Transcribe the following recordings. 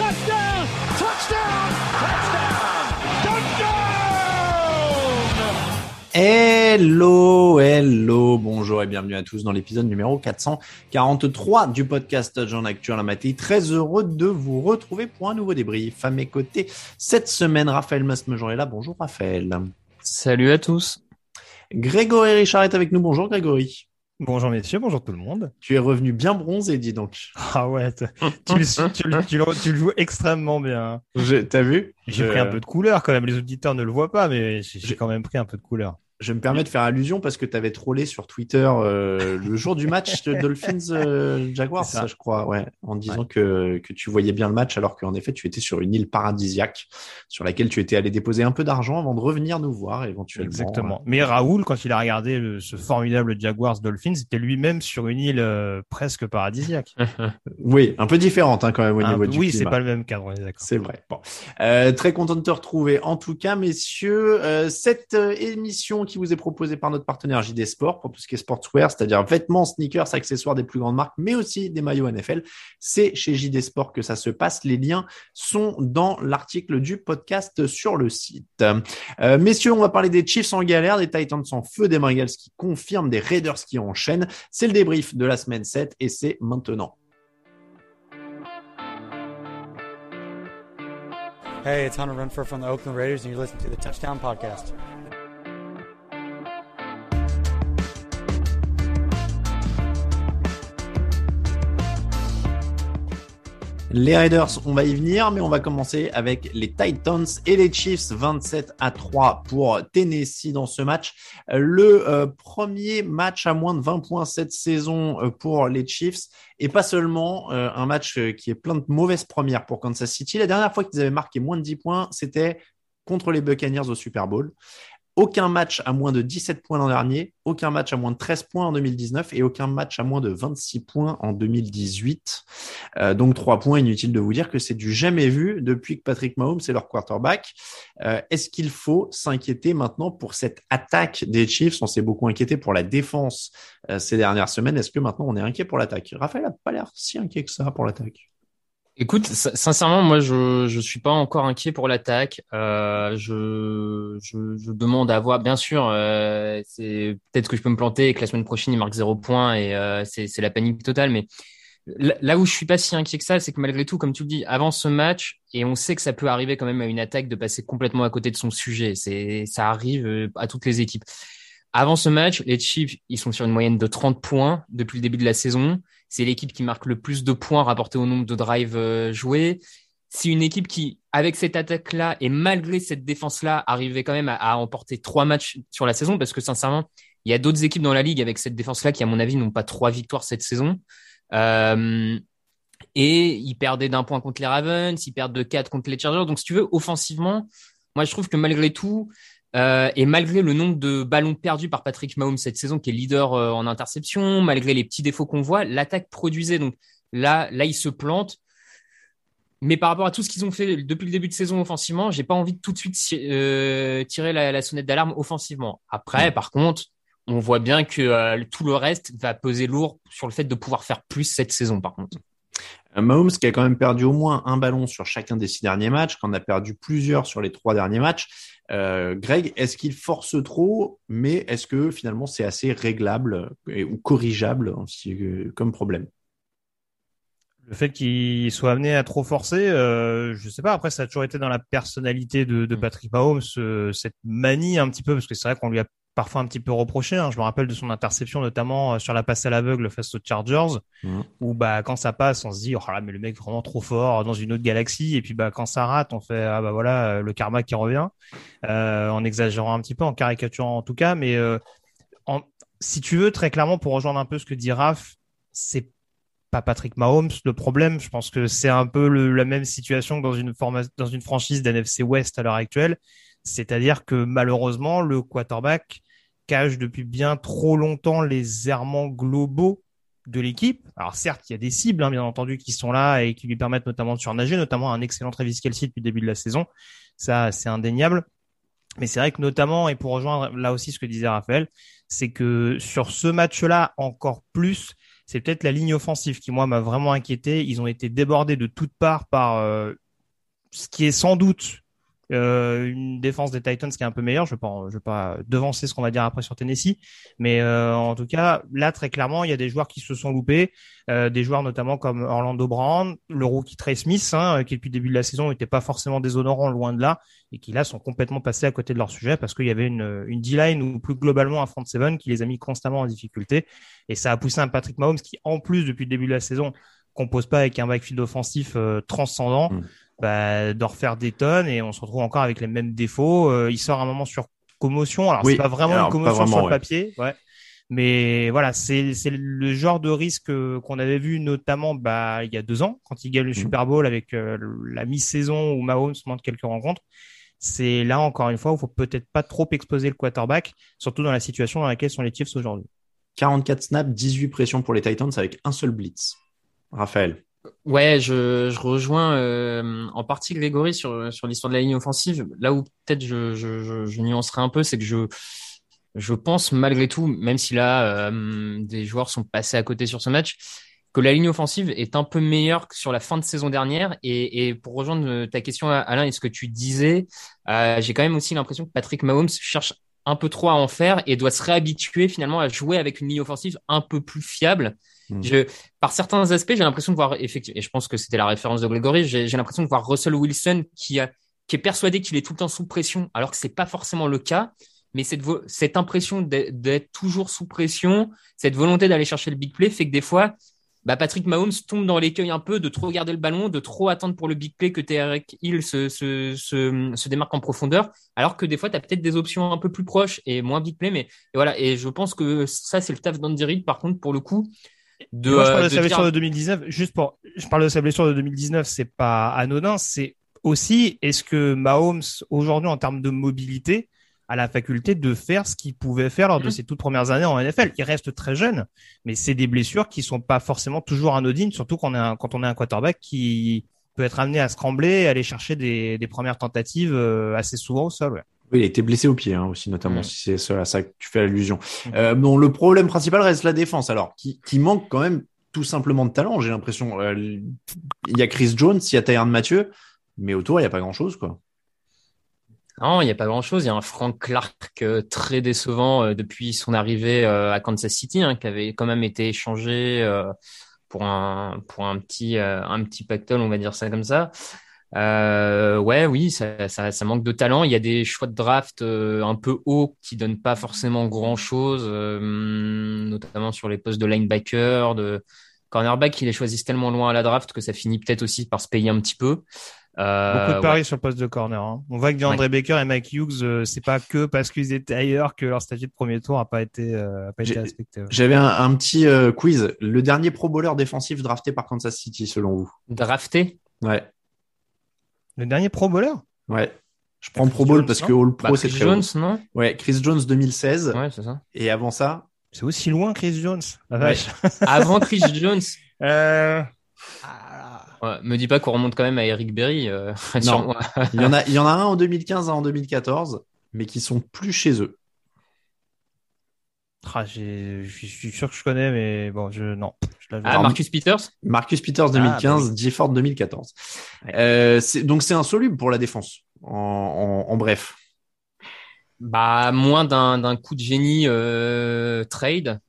Touchdown. Touchdown. Touchdown. Touchdown. Hello, hello, bonjour et bienvenue à tous dans l'épisode numéro 443 du podcast Jean Actu la matinée. Très heureux de vous retrouver pour un nouveau débrief. À mes côtés, cette semaine, Raphaël Masmejean est là. Bonjour Raphaël. Salut à tous. Grégory Richard est avec nous. Bonjour Grégory. Bonjour messieurs, bonjour tout le monde. Tu es revenu bien bronzé, dis donc. Ah ouais, tu, le- tu le- tu le- tu le joues extrêmement bien. T'as vu? J'ai Je- pris un peu de couleur quand même, les auditeurs ne le voient pas, mais j'ai quand même pris un peu de couleur. Je me permets de faire allusion parce que tu avais trollé sur Twitter euh, le jour du match de Dolphins euh, Jaguars, ça. ça, je crois, ouais, en disant que, que tu voyais bien le match alors qu'en effet tu étais sur une île paradisiaque sur laquelle tu étais allé déposer un peu d'argent avant de revenir nous voir éventuellement. Exactement. Mais Raoul, quand il a regardé le- ce formidable Jaguars Dolphins, c'était lui-même sur une île euh, presque paradisiaque. Oui, un peu différente hein, quand même au Un niveau peu- du oui, c'est pas le même cadre, on est d'accord. C'est vrai. Bon. Euh, très content de te retrouver. En tout cas, messieurs, euh, cette euh, émission qui vous est proposée par notre partenaire JD Sport pour tout ce qui est sportswear, c'est-à-dire vêtements, sneakers, accessoires des plus grandes marques, mais aussi des maillots NFL. C'est chez JD Sport que ça se passe. Les liens sont dans l'article du podcast sur le site. Euh, messieurs, on va parler des Chiefs en galère, des Titans en feu, des Bengals qui confirment, des Raiders qui enchaînent. C'est le débrief de la semaine 7 et c'est maintenant. Hey, it's Hunter Renfro from the Oakland Raiders, and you're listening to the Touchdown Podcast. Les Raiders, on va y venir, mais on va commencer avec les Titans et les Chiefs, 27 à 3 pour Tennessee dans ce match. Le euh, premier match à moins de 20 points cette saison euh, pour les Chiefs, et pas seulement euh, un match qui est plein de mauvaises premières pour Kansas City. La dernière fois qu'ils avaient marqué moins de 10 points, c'était contre les Buccaneers au Super Bowl. Aucun match à moins de 17 points l'an dernier, aucun match à moins de 13 points en 2019 et aucun match à moins de 26 points en 2018. Euh, donc trois points, inutile de vous dire que c'est du jamais vu depuis que Patrick Mahomes est leur quarterback. Euh, Est-ce qu'il faut s'inquiéter maintenant pour cette attaque des Chiefs? On s'est beaucoup inquiété pour la défense euh, ces dernières semaines. Est-ce que maintenant on est inquiet pour l'attaque? Raphaël a pas l'air si inquiet que ça pour l'attaque. Écoute, sin- sincèrement, moi, je je suis pas encore inquiet pour l'attaque. Euh, je, je je demande à voir. Bien sûr, euh, c'est peut-être que je peux me planter et que la semaine prochaine il marque zéro point et euh, c'est c'est la panique totale. Mais là, là où je suis pas si inquiet que ça, c'est que malgré tout, comme tu le dis, avant ce match, et on sait que ça peut arriver quand même à une attaque de passer complètement à côté de son sujet. C'est ça arrive euh, à toutes les équipes. Avant ce match, les Chiefs, ils sont sur une moyenne de 30 points depuis le début de la saison. C'est l'équipe qui marque le plus de points rapportés au nombre de drives euh, joués. C'est une équipe qui, avec cette attaque-là et malgré cette défense-là, arrivait quand même à, emporter trois matchs sur la saison parce que sincèrement, il y a d'autres équipes dans la ligue avec cette défense-là qui, à mon avis, n'ont pas trois victoires cette saison. Euh, et ils perdaient d'un point contre les Ravens, ils perdent de quatre contre les Chargers. Donc, si tu veux, offensivement, moi, je trouve que malgré tout, euh, et malgré le nombre de ballons perdus par Patrick Mahomes cette saison, qui est leader euh, en interception, malgré les petits défauts qu'on voit, l'attaque produisait. Donc là, là, ils se plantent. Mais par rapport à tout ce qu'ils ont fait depuis le début de saison offensivement, j'ai pas envie de tout de suite euh, tirer la, la, sonnette d'alarme offensivement. Après, par contre, on voit bien que tout le reste va peser lourd sur le fait de pouvoir faire plus cette saison. Par contre. Mahomes qui a quand même perdu au moins un ballon sur chacun des six derniers matchs, qu'on a perdu plusieurs sur les trois derniers matchs. Euh, Greg, est-ce qu'il force trop, mais est-ce que finalement c'est assez réglable et, ou corrigeable aussi, euh, comme problème? Le fait qu'il soit amené à trop forcer, euh, je sais pas. Après, ça a toujours été dans la personnalité de, de Patrick Mahomes, euh, cette manie un petit peu, parce que c'est vrai qu'on lui a parfois un petit peu reproché. Hein. Je me rappelle de son interception, notamment euh, sur la passe à l'aveugle face aux Chargers, mmh. où bah quand ça passe, on se dit oh là mais le mec vraiment trop fort dans une autre galaxie. Et puis bah quand ça rate, on fait ah bah voilà euh, le karma qui revient, euh, en exagérant un petit peu, en caricaturant en tout cas. Mais euh, en, si tu veux très clairement pour rejoindre un peu ce que dit Raph, c'est pas Patrick Mahomes le problème. Je pense que c'est un peu le, la même situation que dans une, dans une franchise d'NFC West à l'heure actuelle. C'est-à-dire que malheureusement, le quarterback cache depuis bien trop longtemps les errements globaux de l'équipe. Alors certes, il y a des cibles, hein, bien entendu, qui sont là et qui lui permettent notamment de surnager, notamment un excellent Travis Kelsey depuis le début de la saison. Ça, c'est indéniable. Mais c'est vrai que notamment, et pour rejoindre là aussi ce que disait Raphaël, c'est que sur ce match-là, encore plus, c'est peut-être la ligne offensive qui, moi, m'a vraiment inquiété. Ils ont été débordés de toutes parts par euh, ce qui est sans doute euh, une défense des Titans qui est un peu meilleure. Je vais pas, je vais pas devancer ce qu'on va dire après sur Tennessee, mais euh, en tout cas là très clairement il y a des joueurs qui se sont loupés, euh, des joueurs notamment comme Orlando Brown, le rookie Trey Smith, hein, qui depuis le début de la saison n'était pas forcément déshonorant loin de là, et qui là sont complètement passés à côté de leur sujet parce qu'il y avait une, une D-line ou plus globalement un front seven qui les a mis constamment en difficulté, et ça a poussé un Patrick Mahomes qui en plus depuis le début de la saison compose pas avec un backfield offensif transcendant. Mm bah, de refaire des tonnes et on se retrouve encore avec les mêmes défauts. Euh, il sort un moment sur commotion. Alors c'est pas vraiment une commotion sur le papier, ouais. Mais voilà, c'est c'est le genre de risque qu'on avait vu notamment bah il y a deux ans quand il gagne le mhm. Super Bowl avec euh, la mi-saison où Mahomes manque quelques rencontres. C'est là encore une fois où il faut peut-être pas trop exposer le quarterback, surtout dans la situation dans laquelle sont les Chiefs aujourd'hui. 44 snaps, 18 pressions pour les Titans avec un seul blitz. Raphaël. Ouais, je, je rejoins euh, en partie Grégory sur, sur l'histoire de la ligne offensive. Là où peut-être je, je, je, nuancerai un peu, c'est que je, je pense malgré tout, même si là euh, des joueurs sont passés à côté sur ce match, que la ligne offensive est un peu meilleure que sur la fin de saison dernière. Et, et pour rejoindre ta question, Alain, et ce que tu disais, euh, j'ai quand même aussi l'impression que Patrick Mahomes cherche un peu trop à en faire et doit se réhabituer finalement à jouer avec une ligne offensive un peu plus fiable. Hmm. Je, par certains aspects, j'ai l'impression de voir effectivement, et je pense que c'était la référence de Gregory, j'ai l'impression de voir Russell Wilson qui, a, qui est persuadé qu'il est tout le temps sous pression, alors que c'est pas forcément le cas. Mais cette, cette impression d'être toujours sous pression, cette volonté d'aller chercher le big play fait que des fois, bah Patrick Mahomes tombe dans l'écueil un peu de trop garder le ballon, de trop attendre pour le big play que Tarek Hill se, se, se, démarque en profondeur, alors que des fois, tu as peut-être des options un peu plus proches et moins big play. Mais voilà, et je pense que ça, c'est le taf d'Andy Reid, par contre, pour le coup, de, moi, je parle de, sa blessure de 2019. Juste pour, je parle de sa blessure de 2019, c'est pas anodin. C'est aussi, est-ce que Mahomes, aujourd'hui, en termes de mobilité, a la faculté de faire ce qu'il pouvait faire lors de mm-hmm. ses toutes premières années en NFL. Il reste très jeune, mais c'est des blessures qui sont pas forcément toujours anodines, surtout quand on est un, quand on est un quarterback qui peut être amené à se trembler, aller chercher des, des premières tentatives euh, assez souvent au sol. Ouais. Oui, il a été blessé au pied hein, aussi, notamment, si c'est à ça que tu fais allusion. Euh, bon, le problème principal reste la défense, alors, qui, qui manque quand même tout simplement de talent, j'ai l'impression. Euh, il y a Chris Jones, il y a Tyron Mathieu, mais autour, il n'y a pas grand-chose, quoi. Non, il n'y a pas grand-chose. Il y a un Frank Clark euh, très décevant euh, depuis son arrivée à Kansas City, hein, qui avait quand même été échangé pour un pour un petit un petit pactole, on va dire ça comme ça. Euh, ouais, oui, ça, ça, ça, manque de talent. Il y a des choix de draft euh, un peu hauts qui donnent pas forcément grand chose, euh, notamment sur les postes de linebacker, de cornerback. Ils les choisissent tellement loin à la draft que ça finit peut-être aussi par se payer un petit peu. Euh, Beaucoup de paris sur le poste de corner. Hein. On voit que DeAndre Baker et Mike Hughes, euh, c'est pas que parce qu'ils étaient ailleurs que leur statut de premier tour a pas été, a pas été respecté. J'avais un, un, petit quiz. Le dernier Pro Bowler défensif drafté par Kansas City, selon vous? Drafté? Ouais. Le dernier Pro Bowler Ouais. Je prends Pro Bowl parce que All Pro, bah, c'est très Jones, non Ouais, Chris Jones 2016. Ouais, c'est ça. Et avant ça C'est aussi loin Chris Jones. avant Chris Jones euh... Ouais, me dis pas qu'on remonte quand même à Eric Berry. Euh, non. il, y en a, il y en a un en 2015, un en 2014, mais qui sont plus chez eux. Ah, j'ai- je suis sûr que je connais, mais bon, je non. Je l'avais- Ah, Marcus Peters? Marcus Peters 2015, Gifford 2014. Euh, c'est- donc c'est insoluble pour la défense. En, en- en bref. Bah, moins d'un d'un coup de génie euh, trade.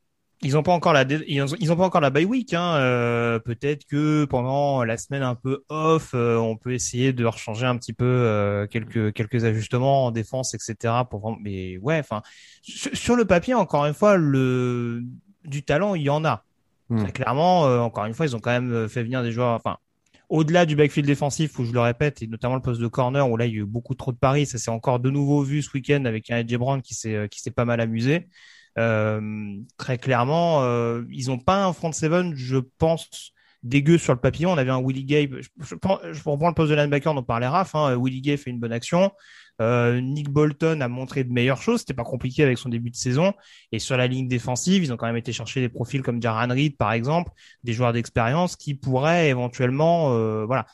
Ils ont pas encore la ils ont, ils ont pas encore la bye week. Hein. Euh, Peut-être que pendant la semaine un peu off, euh, on peut essayer de rechanger un petit peu euh, quelques quelques ajustements en défense, etc. Pour mais ouais, enfin sur, sur le papier, encore une fois, le du talent, il y en a. Très clairement, euh, encore une fois, ils ont quand même fait venir des joueurs. Enfin, au-delà du backfield défensif, où je le répète, et notamment le poste de corner, où là il y a eu beaucoup trop de paris. Ça s'est encore de nouveau vu ce week-end avec un AJ Brown qui s'est euh, qui s'est pas mal amusé. Euh, très clairement, euh, ils ont pas un front seven, je pense, dégueu sur le papier. On avait un Willie Gay. Je, je, je reprends le poste de linebacker dont parlait Raph. Hein. Willie Gay fait une bonne action. Euh, Nick Bolton a montré de meilleures choses. C'était pas compliqué avec son début de saison. Et sur la ligne défensive, ils ont quand même été chercher des profils comme Jaran Reed, par exemple, des joueurs d'expérience qui pourraient éventuellement, euh, voilà.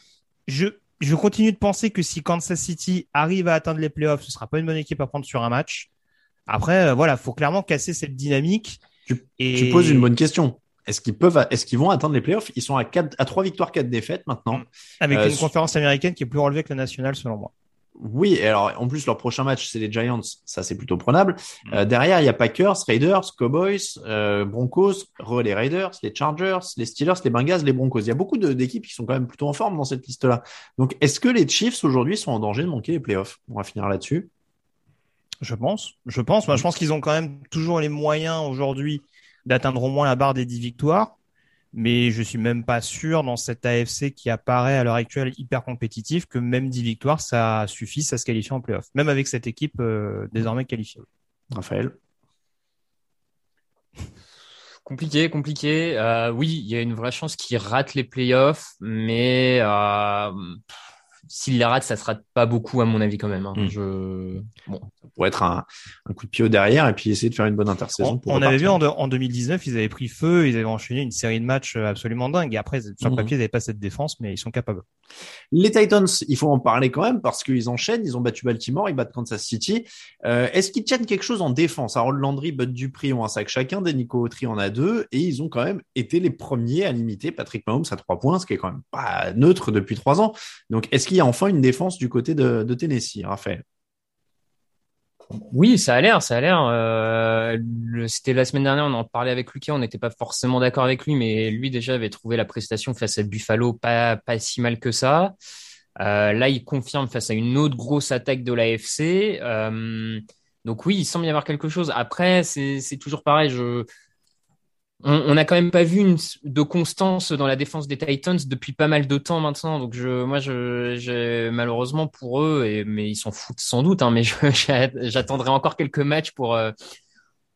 Je je continue de penser que si Kansas City arrive à atteindre les playoffs, ce sera pas une bonne équipe à prendre sur un match. Après, euh, voilà, faut clairement casser cette dynamique. Tu- Et... Tu poses une bonne question. Est-ce qu'ils peuvent, est-ce qu'ils vont atteindre les playoffs? Ils sont à quatre, à trois victoires, quatre défaites maintenant. Avec Euh, une conférence américaine qui est plus relevée que la nationale, selon moi. Oui, et alors en plus leur prochain match c'est les Giants, ça c'est plutôt prenable. Euh, derrière il y a Packers, Raiders, Cowboys, euh, Broncos, re les Raiders, les Chargers, les Steelers, les Bengals, les Broncos. Il y a beaucoup d'équipes qui sont quand même plutôt en forme dans cette liste-là. Donc est-ce que les Chiefs aujourd'hui sont en danger de manquer les playoffs? On va finir là-dessus. Je pense. Je pense. Moi, je pense qu'ils ont quand même toujours les moyens aujourd'hui d'atteindre au moins la barre des 10 victoires. Mais je suis même pas sûr dans cette AFC qui apparaît à l'heure actuelle hyper compétitif que même 10 victoires, ça suffise à se qualifier en playoff. Même avec cette équipe euh, désormais qualifiée. Raphaël. Compliqué, compliqué. Euh, oui, il y a une vraie chance qu'ils ratent les playoffs, mais euh, pff, s'ils les ratent, ça sera pas beaucoup à mon avis quand même. hein. Mm. Je... Bon. Pour être un, un coup de pied au derrière et puis essayer de faire une bonne intersaison. On, pour on avait vu en, de- en 2019, ils avaient pris feu, ils avaient enchaîné une série de matchs euh, absolument dingue. Et après, sur le Mhm. papier, ils n'avaient pas cette défense, mais ils sont capables. Les Titans, il faut en parler quand même parce qu'ils enchaînent, ils ont battu Baltimore, ils battent Kansas City. Euh, Est-ce qu'ils tiennent quelque chose en défense? Harold Landry, Bud Dupree ont un sac chacun, Denico Autry en a deux et ils ont quand même été les premiers à limiter Patrick Mahomes à trois points, ce qui est quand même pas neutre depuis trois ans. Donc est-ce a enfin une défense du côté de, Tennessee, Raphaël Oui, ça a l'air, ça a l'air. Euh, C'était la semaine dernière, on en parlait avec Lucas, on n'était pas forcément d'accord avec lui, mais lui déjà avait trouvé la prestation face à Buffalo pas, pas si mal que ça. Euh, là, il confirme face à une autre grosse attaque de l'AFC. Euh, donc oui, il semble y avoir quelque chose. Après, c'est toujours pareil. Je, on n'a quand même pas vu une, de constance dans la défense des Titans depuis pas mal de temps maintenant. Donc je, moi, je, je- malheureusement pour eux, et, mais ils s'en foutent sans doute. Hein, mais j'attendrai encore quelques matchs pour euh,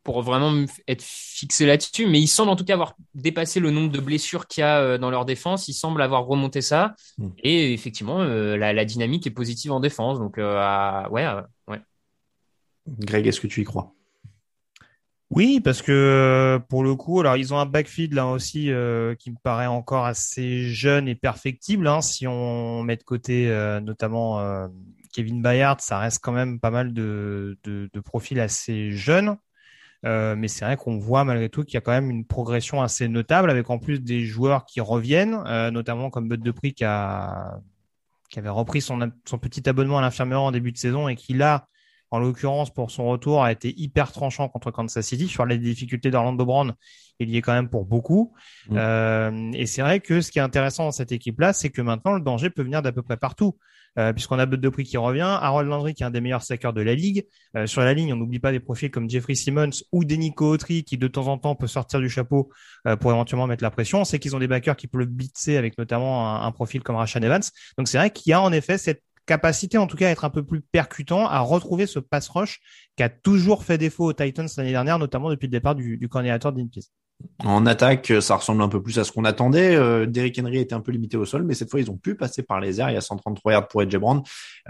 pour vraiment être fixé là-dessus. Mais ils semblent en tout cas avoir dépassé le nombre de blessures qu'il y a euh, dans leur défense. Ils semblent avoir remonté ça. Mm. Et effectivement, euh, la, la dynamique est positive en défense. Donc euh, ouais, ouais. Greg, est-ce que tu y crois? Oui, parce que euh, pour le coup, alors ils ont un backfield là aussi euh, qui me paraît encore assez jeune et perfectible. Hein, si on met de côté euh, notamment Kevin Bayard, ça reste quand même pas mal de, de, de profils assez jeunes. Mais c'est vrai qu'on voit malgré tout qu'il y a quand même une progression assez notable avec en plus des joueurs qui reviennent, notamment comme Bud Dupree qui a qui avait repris son, son petit abonnement à l'infirmerie en début de saison et qui là, en l'occurrence pour son retour, a été hyper tranchant contre Kansas City sur les difficultés d'Orlando Brown. Il y est quand même pour beaucoup. Mm. Euh, et c'est vrai que ce qui est intéressant dans cette équipe-là, c'est que maintenant le danger peut venir d'à peu près partout. Euh, puisqu'on a Bud Dupree qui revient, Harold Landry qui est un des meilleurs sackers de la ligue. Euh, sur la ligne, on n'oublie pas des profils comme Jeffrey Simmons ou Denico Autry qui de temps en temps peut sortir du chapeau euh, pour éventuellement mettre la pression. On sait qu'ils ont des backers qui peuvent le blitzer avec notamment un, un profil comme Rashan Evans. Donc c'est vrai qu'il y a en effet cette capacité en tout cas à être un peu plus percutant, à retrouver ce pass rush qui a toujours fait défaut aux Titans l'année dernière, notamment depuis le départ du, du coordinateur Dean Pease. En attaque, ça ressemble un peu plus à ce qu'on attendait. Euh, Derrick Henry était un peu limité au sol, mais cette fois, ils ont pu passer par les airs. Il y a 133 yards pour AJ Brown.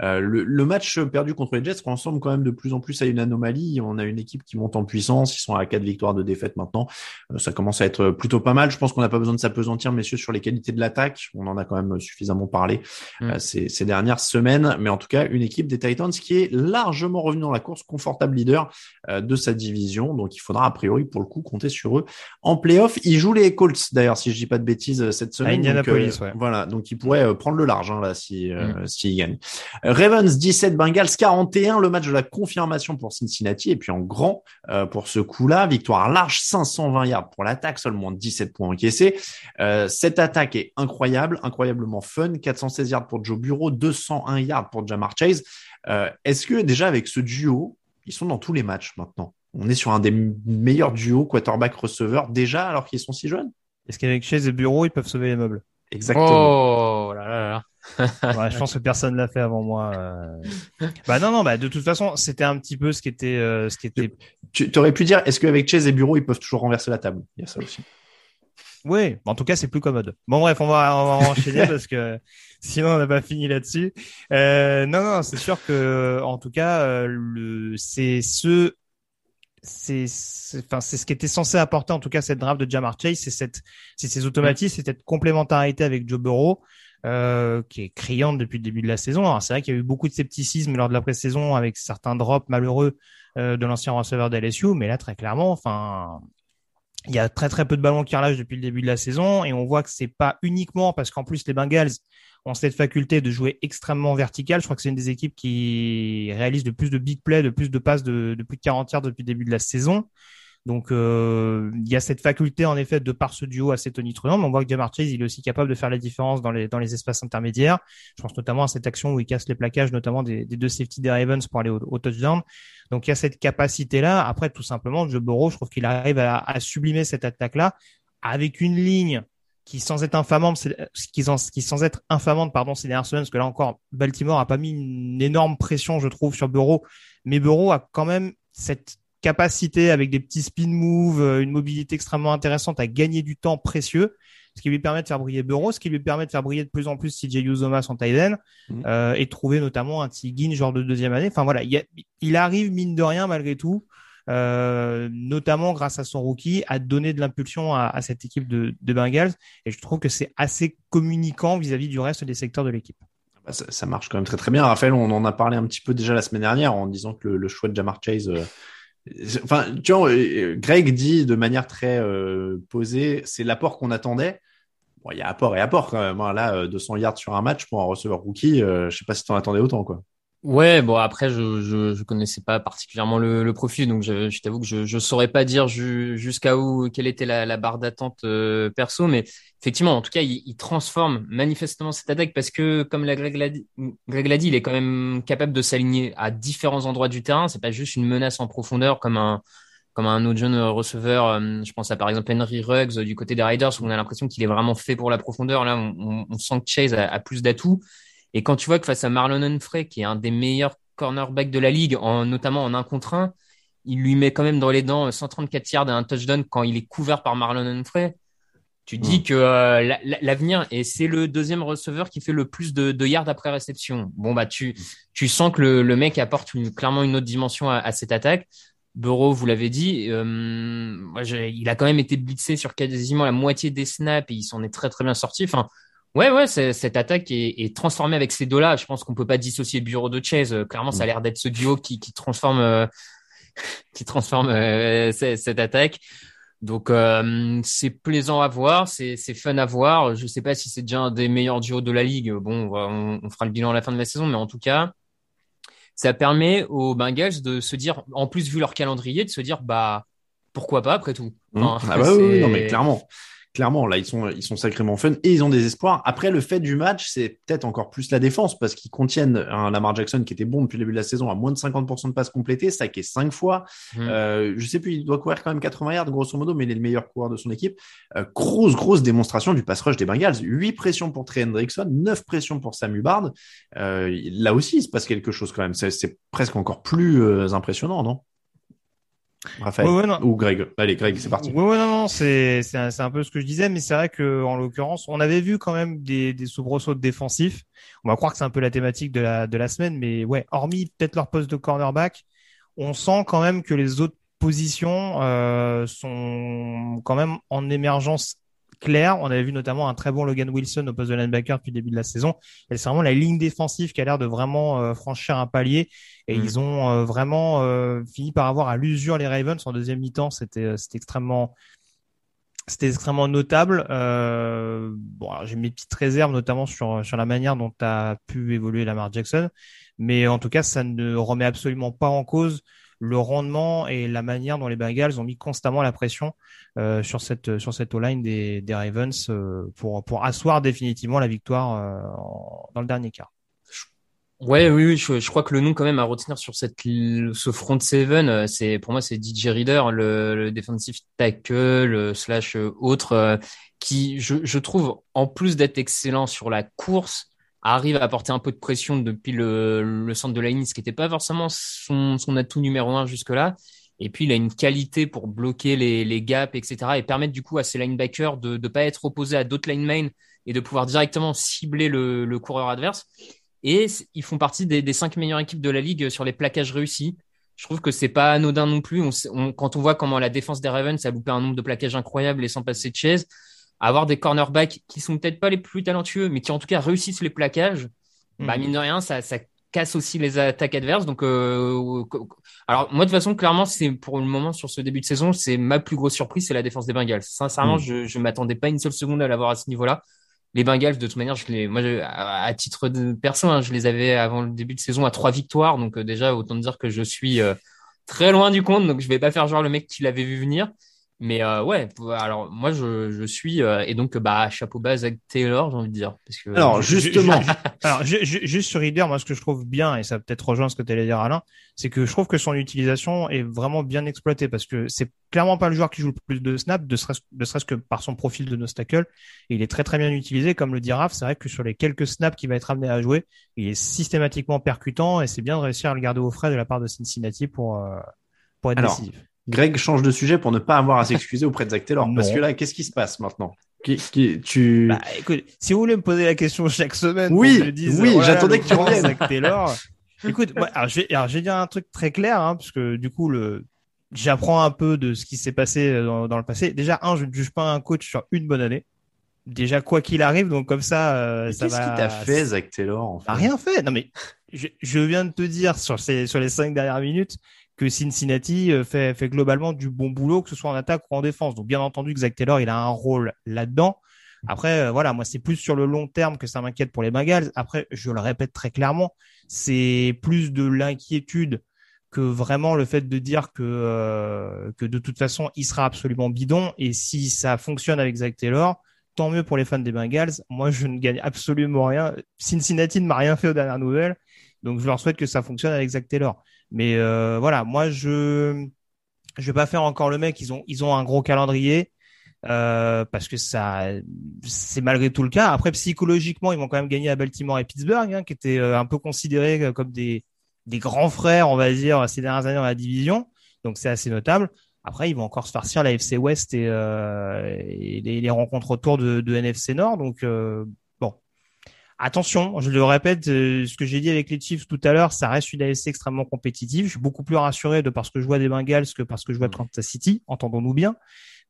Euh, le, le match perdu contre les Jets ressemble quand même de plus en plus à une anomalie. On a une équipe qui monte en puissance. Ils sont à quatre victoires de défaite maintenant. Euh, ça commence à être plutôt pas mal. Je pense qu'on n'a pas besoin de s'apesantir, messieurs, sur les qualités de l'attaque. On en a quand même suffisamment parlé Mm. euh, ces, ces dernières semaines. Mais en tout cas, une équipe des Titans qui est largement revenue dans la course incontestable leader euh, de sa division. Donc, il faudra a priori pour le coup compter sur eux en playoff. Il joue les Colts d'ailleurs, si je dis pas de bêtises cette semaine. Indianapolis, ouais. Voilà, donc il pourrait prendre le large hein, là si mm. s'il gagne. Ravens 17, Bengals 41, le match de la confirmation pour Cincinnati et puis en grand pour ce coup-là, victoire large 520 yards pour l'attaque, seulement 17 points encaissés. cette attaque est incroyable, incroyablement fun, 416 yards pour Joe Bureau, 201 yards pour Jamar Chase. Euh, est-ce que déjà avec ce duo, ils sont dans tous les matchs maintenant? On est sur un des meilleurs duos quarterback-receveur déjà alors qu'ils sont si jeunes Est-ce qu'avec Chase et Bureau, ils peuvent sauver les meubles? Exactement. Oh là là là. je pense que personne l'a fait avant moi. Euh. Bah non non bah de toute façon c'était un petit peu ce qui était euh, ce qui était. Tu aurais pu dire est-ce qu'avec Chase et Bureau ils peuvent toujours renverser la table? Il y a ça aussi. Oui, en tout cas, c'est plus commode. Bon, bref, on va, on va enchaîner parce que sinon, on n'a pas fini là-dessus. Euh, non, non, c'est sûr que, en tout cas, euh, le, c'est ce, c'est, enfin, c'est ce qui était censé apporter, en tout cas, cette draft de Jamar Chase, c'est cette, c'est ces automatismes, c'est cette complémentarité avec Joe Burrow. Euh, qui est criante depuis le début de la saison. Alors c'est vrai qu'il y a eu beaucoup de scepticisme lors de la pré-saison avec certains drops malheureux euh, de l'ancien receveur d'LSU, mais là très clairement, enfin, il y a très très peu de ballons qui relâchent depuis le début de la saison et on voit que c'est pas uniquement parce qu'en plus les Bengals ont cette faculté de jouer extrêmement vertical. Je crois que c'est une des équipes qui réalise de plus de big plays, de plus de passes de, de plus de 40 yards depuis le début de la saison. Donc euh, il y a cette faculté en effet de par ce duo assez tonitruant, mais on voit que Jamar Chase il est aussi capable de faire la différence dans les dans les espaces intermédiaires. Je pense notamment à cette action où il casse les plaquages, notamment des, des deux safety des pour aller au, au touchdown. Donc il y a cette capacité-là. Après, tout simplement, Joe Burrow, je trouve qu'il arrive à, sublimer cette attaque-là avec une ligne qui sans être infamante, qui sans, qui sans être infamante, pardon, ces dernières semaines, parce que là encore, Baltimore a pas mis une énorme pression, je trouve, sur Burrow, mais Burrow a quand même cette capacité avec des petits spin moves, euh, une mobilité extrêmement intéressante à gagner du temps précieux ce qui lui permet de faire briller Burrow, ce qui lui permet de faire briller de plus en plus CJ Uzoma son end, mm. euh, et trouver notamment un Tigin genre de deuxième année. Enfin voilà, il, il arrive mine de rien malgré tout, euh, notamment grâce à son rookie, à donner de l'impulsion à, à, cette équipe de, de, Bengals. Et je trouve que c'est assez communicant vis-à-vis du reste des secteurs de l'équipe. Bah, ça, ça, marche quand même très très bien. Raphaël, on en a parlé un petit peu déjà la semaine dernière en disant que le, le choix de Jamar Chase. Euh, Enfin, tu vois, euh, Greg dit de manière très euh, posée, c'est l'apport qu'on attendait. Bon, il y a apport et apport quand même. Hein. Là, 200 euh, yards sur un match pour un receveur rookie, euh, je sais pas si tu en attendais autant, quoi. Ouais, bon après je je, je connaissais pas particulièrement le, le profil, donc je, je t'avoue que je je saurais pas dire jusqu'à où quelle était la, la barre d'attente euh, perso, mais effectivement en tout cas il, il, transforme manifestement cette attaque parce que comme la Greg l'a dit, il est quand même capable de s'aligner à différents endroits du terrain. C'est pas juste une menace en profondeur comme un comme un autre jeune receveur. Euh, je pense à par exemple Henry Ruggs du côté des Riders où on a l'impression qu'il est vraiment fait pour la profondeur. Là on, on, sent que Chase a, a plus d'atouts. Et quand tu vois que face à Marlon Humphrey, qui est un des meilleurs cornerbacks de la ligue, en, notamment en un contre un, il lui met quand même dans les dents 134 yards et un touchdown quand il est couvert par Marlon Humphrey. Tu dis mm. que euh, l'avenir, et c'est le deuxième receveur qui fait le plus de, de, yards après réception. Bon, bah, tu, tu sens que le, le mec apporte une, clairement une autre dimension à, à cette attaque. Bureau, vous l'avez dit, euh, il a quand même été blitzé sur quasiment la moitié des snaps et il s'en est très très bien sorti. Enfin, Ouais, ouais, cette attaque est, est, transformée avec ces deux-là. Je pense qu'on peut pas dissocier le bureau de Chase. Euh, clairement, ça a l'air d'être ce duo qui, qui transforme, euh, qui transforme euh, cette attaque. Donc c'est plaisant à voir, c'est fun à voir. Je sais pas si c'est déjà un des meilleurs duos de la ligue. Bon, on, on, fera le bilan à la fin de la saison, mais en tout cas, ça permet aux Bengals de se dire, en plus vu leur calendrier, de se dire bah pourquoi pas après tout. Mm. ah bah oui, non mais clairement clairement, là, ils sont, ils sont sacrément fun et ils ont des espoirs. Après, le fait du match, c'est peut-être encore plus la défense parce qu'ils contiennent un Lamar Jackson qui était bon depuis le début de la saison à moins de 50% de passes complétées, ça qui est cinq fois. Mmh. Euh, je sais plus, il doit courir quand même 80 yards grosso modo, mais il est le meilleur coureur de son équipe. Euh, grosse, grosse démonstration du pass rush des Bengals. 8 pressions pour Trey Hendrickson, 9 pressions pour Sam Hubbard. Euh, là aussi, il se passe quelque chose quand même. C'est presque encore plus euh, impressionnant, non? Raphaël ou Greg. Allez, Greg, c'est parti. Ouais, non, non, c'est c'est un, un, peu ce que je disais, mais c'est vrai que en l'occurrence, on avait vu quand même des, des soubresauts défensifs. On va croire que c'est un peu la thématique de la de la semaine, mais ouais, hormis peut-être leur poste de cornerback, on sent quand même que les autres positions euh, sont quand même en émergence clair. On avait vu notamment un très bon Logan Wilson au poste de linebacker depuis le début de la saison. Et c'est vraiment la ligne défensive qui a l'air de vraiment euh, franchir un palier. Et Mm. ils ont euh, vraiment euh, fini par avoir à l'usure les Ravens en deuxième mi-temps. C'était extrêmement c'était extrêmement notable. Euh, bon, j'ai mes petites réserves, notamment sur sur la manière dont a pu évoluer Lamar Jackson, mais en tout cas, ça ne remet absolument pas en cause le rendement et la manière dont les Bengals ont mis constamment la pression euh, sur cette sur cette O-line des, Ravens euh, pour pour asseoir définitivement la victoire euh, dans le dernier quart. Ouais, oui, oui, je, crois que le nom quand même à retenir sur cette ce front seven, euh, c'est pour moi c'est DJ Reader, le, le defensive tackle euh, slash euh, autre, euh, qui je trouve en plus d'être excellent sur la course, arrive à apporter un peu de pression depuis le, centre de la ligne, ce qui n'était pas forcément son, atout numéro un jusque-là. Et puis il a une qualité pour bloquer les, gaps, etc. et permettre du coup à ses linebackers de ne pas être opposés à d'autres linemen et de pouvoir directement cibler le, coureur adverse. Et ils font partie des, cinq meilleures équipes de la ligue sur les plaquages réussis. Je trouve que c'est pas anodin non plus. Quand on voit comment la défense des Ravens a loupé un nombre de plaquages incroyables et sans passer de chaise, avoir des cornerbacks qui sont peut-être pas les plus talentueux, mais qui en tout cas réussissent les plaquages, bah Mhm. mine de rien, ça, ça casse aussi les attaques adverses. Donc, euh, alors moi de toute façon, clairement, c'est pour le moment sur ce début de saison, c'est ma plus grosse surprise, c'est la défense des Bengals. Sincèrement, Mhm. je je m'attendais pas une seule seconde à l'avoir à ce niveau-là. Les Bengals, de toute manière, je les, moi, je- à titre de perso, hein, je les avais avant le début de saison à trois victoires. Donc euh, déjà, autant dire que je suis euh, très loin du compte. Donc je vais pas faire genre le mec qui l'avait vu venir. Mais euh, ouais, alors moi je, je suis euh, et donc bah chapeau bas à Zach Taylor, j'ai envie de dire parce que Alors, justement, Alors, ju- ju- juste sur Reader, moi, ce que je trouve bien, et ça peut-être rejoindre ce que tu allais dire, Alain, c'est que je trouve que son utilisation est vraiment bien exploitée parce que c'est clairement pas le joueur qui joue le plus de snaps, de serait-ce, de serait-ce que par son profil de nostacle. Et il est très très bien utilisé, comme le dit Raph. C'est vrai que sur les quelques snaps qu'il va être amené à jouer, il est systématiquement percutant et c'est bien de réussir à le garder au frais de la part de Cincinnati pour, euh, pour être Alors, décisif. Greg change de sujet pour ne pas avoir à s'excuser auprès de Zach Taylor. Parce que là, qu'est-ce qui se passe maintenant? Qui, qui, tu... Bah, écoute, si vous voulez me poser la question chaque semaine, Oui, pour que je dise, oui, oh là là, j'attendais que tu reviennes. avec Taylor. écoute, moi, alors, je vais, alors, je vais dire un truc très clair, hein, parce que du coup, le, j'apprends un peu de ce qui s'est passé dans, dans le passé. Déjà, un, je ne juge pas un coach sur une bonne année. Déjà, quoi qu'il arrive, donc comme ça, euh, ça Qu'est-ce va. qui t'a fait, Zach Taylor en fait? Bah, rien fait. Non, mais je, je viens de te dire sur, ces, sur les cinq dernières minutes que Cincinnati euh, fait, fait globalement du bon boulot, que ce soit en attaque ou en défense. Donc, bien entendu que Zach Taylor, il a un rôle là-dedans. Après, euh, voilà, moi, c'est plus sur le long terme que ça m'inquiète pour les Bengals. Après, je le répète très clairement, c'est plus de l'inquiétude que vraiment le fait de dire que euh, que de toute façon, il sera absolument bidon. Et si ça fonctionne avec Zach Taylor, tant mieux pour les fans des Bengals. Moi, je ne gagne absolument rien. Cincinnati ne m'a rien fait aux dernières nouvelles, donc je leur souhaite que ça fonctionne avec Zach Taylor. Mais euh, voilà, moi, je je vais pas faire encore le mec. Ils ont ils ont un gros calendrier. Euh, parce que ça, c'est malgré tout le cas. Après, psychologiquement, ils vont quand même gagner à Baltimore et Pittsburgh, hein, qui étaient euh, un peu considérés euh, comme des, des grands frères, on va dire, ces dernières années dans la division. Donc, c'est assez notable. Après, ils vont encore se farcir la FC West et, euh, et les, les rencontres autour de, de NFC Nord. Donc, euh. Attention, je le répète, euh, ce que j'ai dit avec les Chiefs tout à l'heure, ça reste une AFC extrêmement compétitive. Je suis beaucoup plus rassuré de parce que je vois des Bengals que parce que je vois de Kansas City, entendons-nous bien.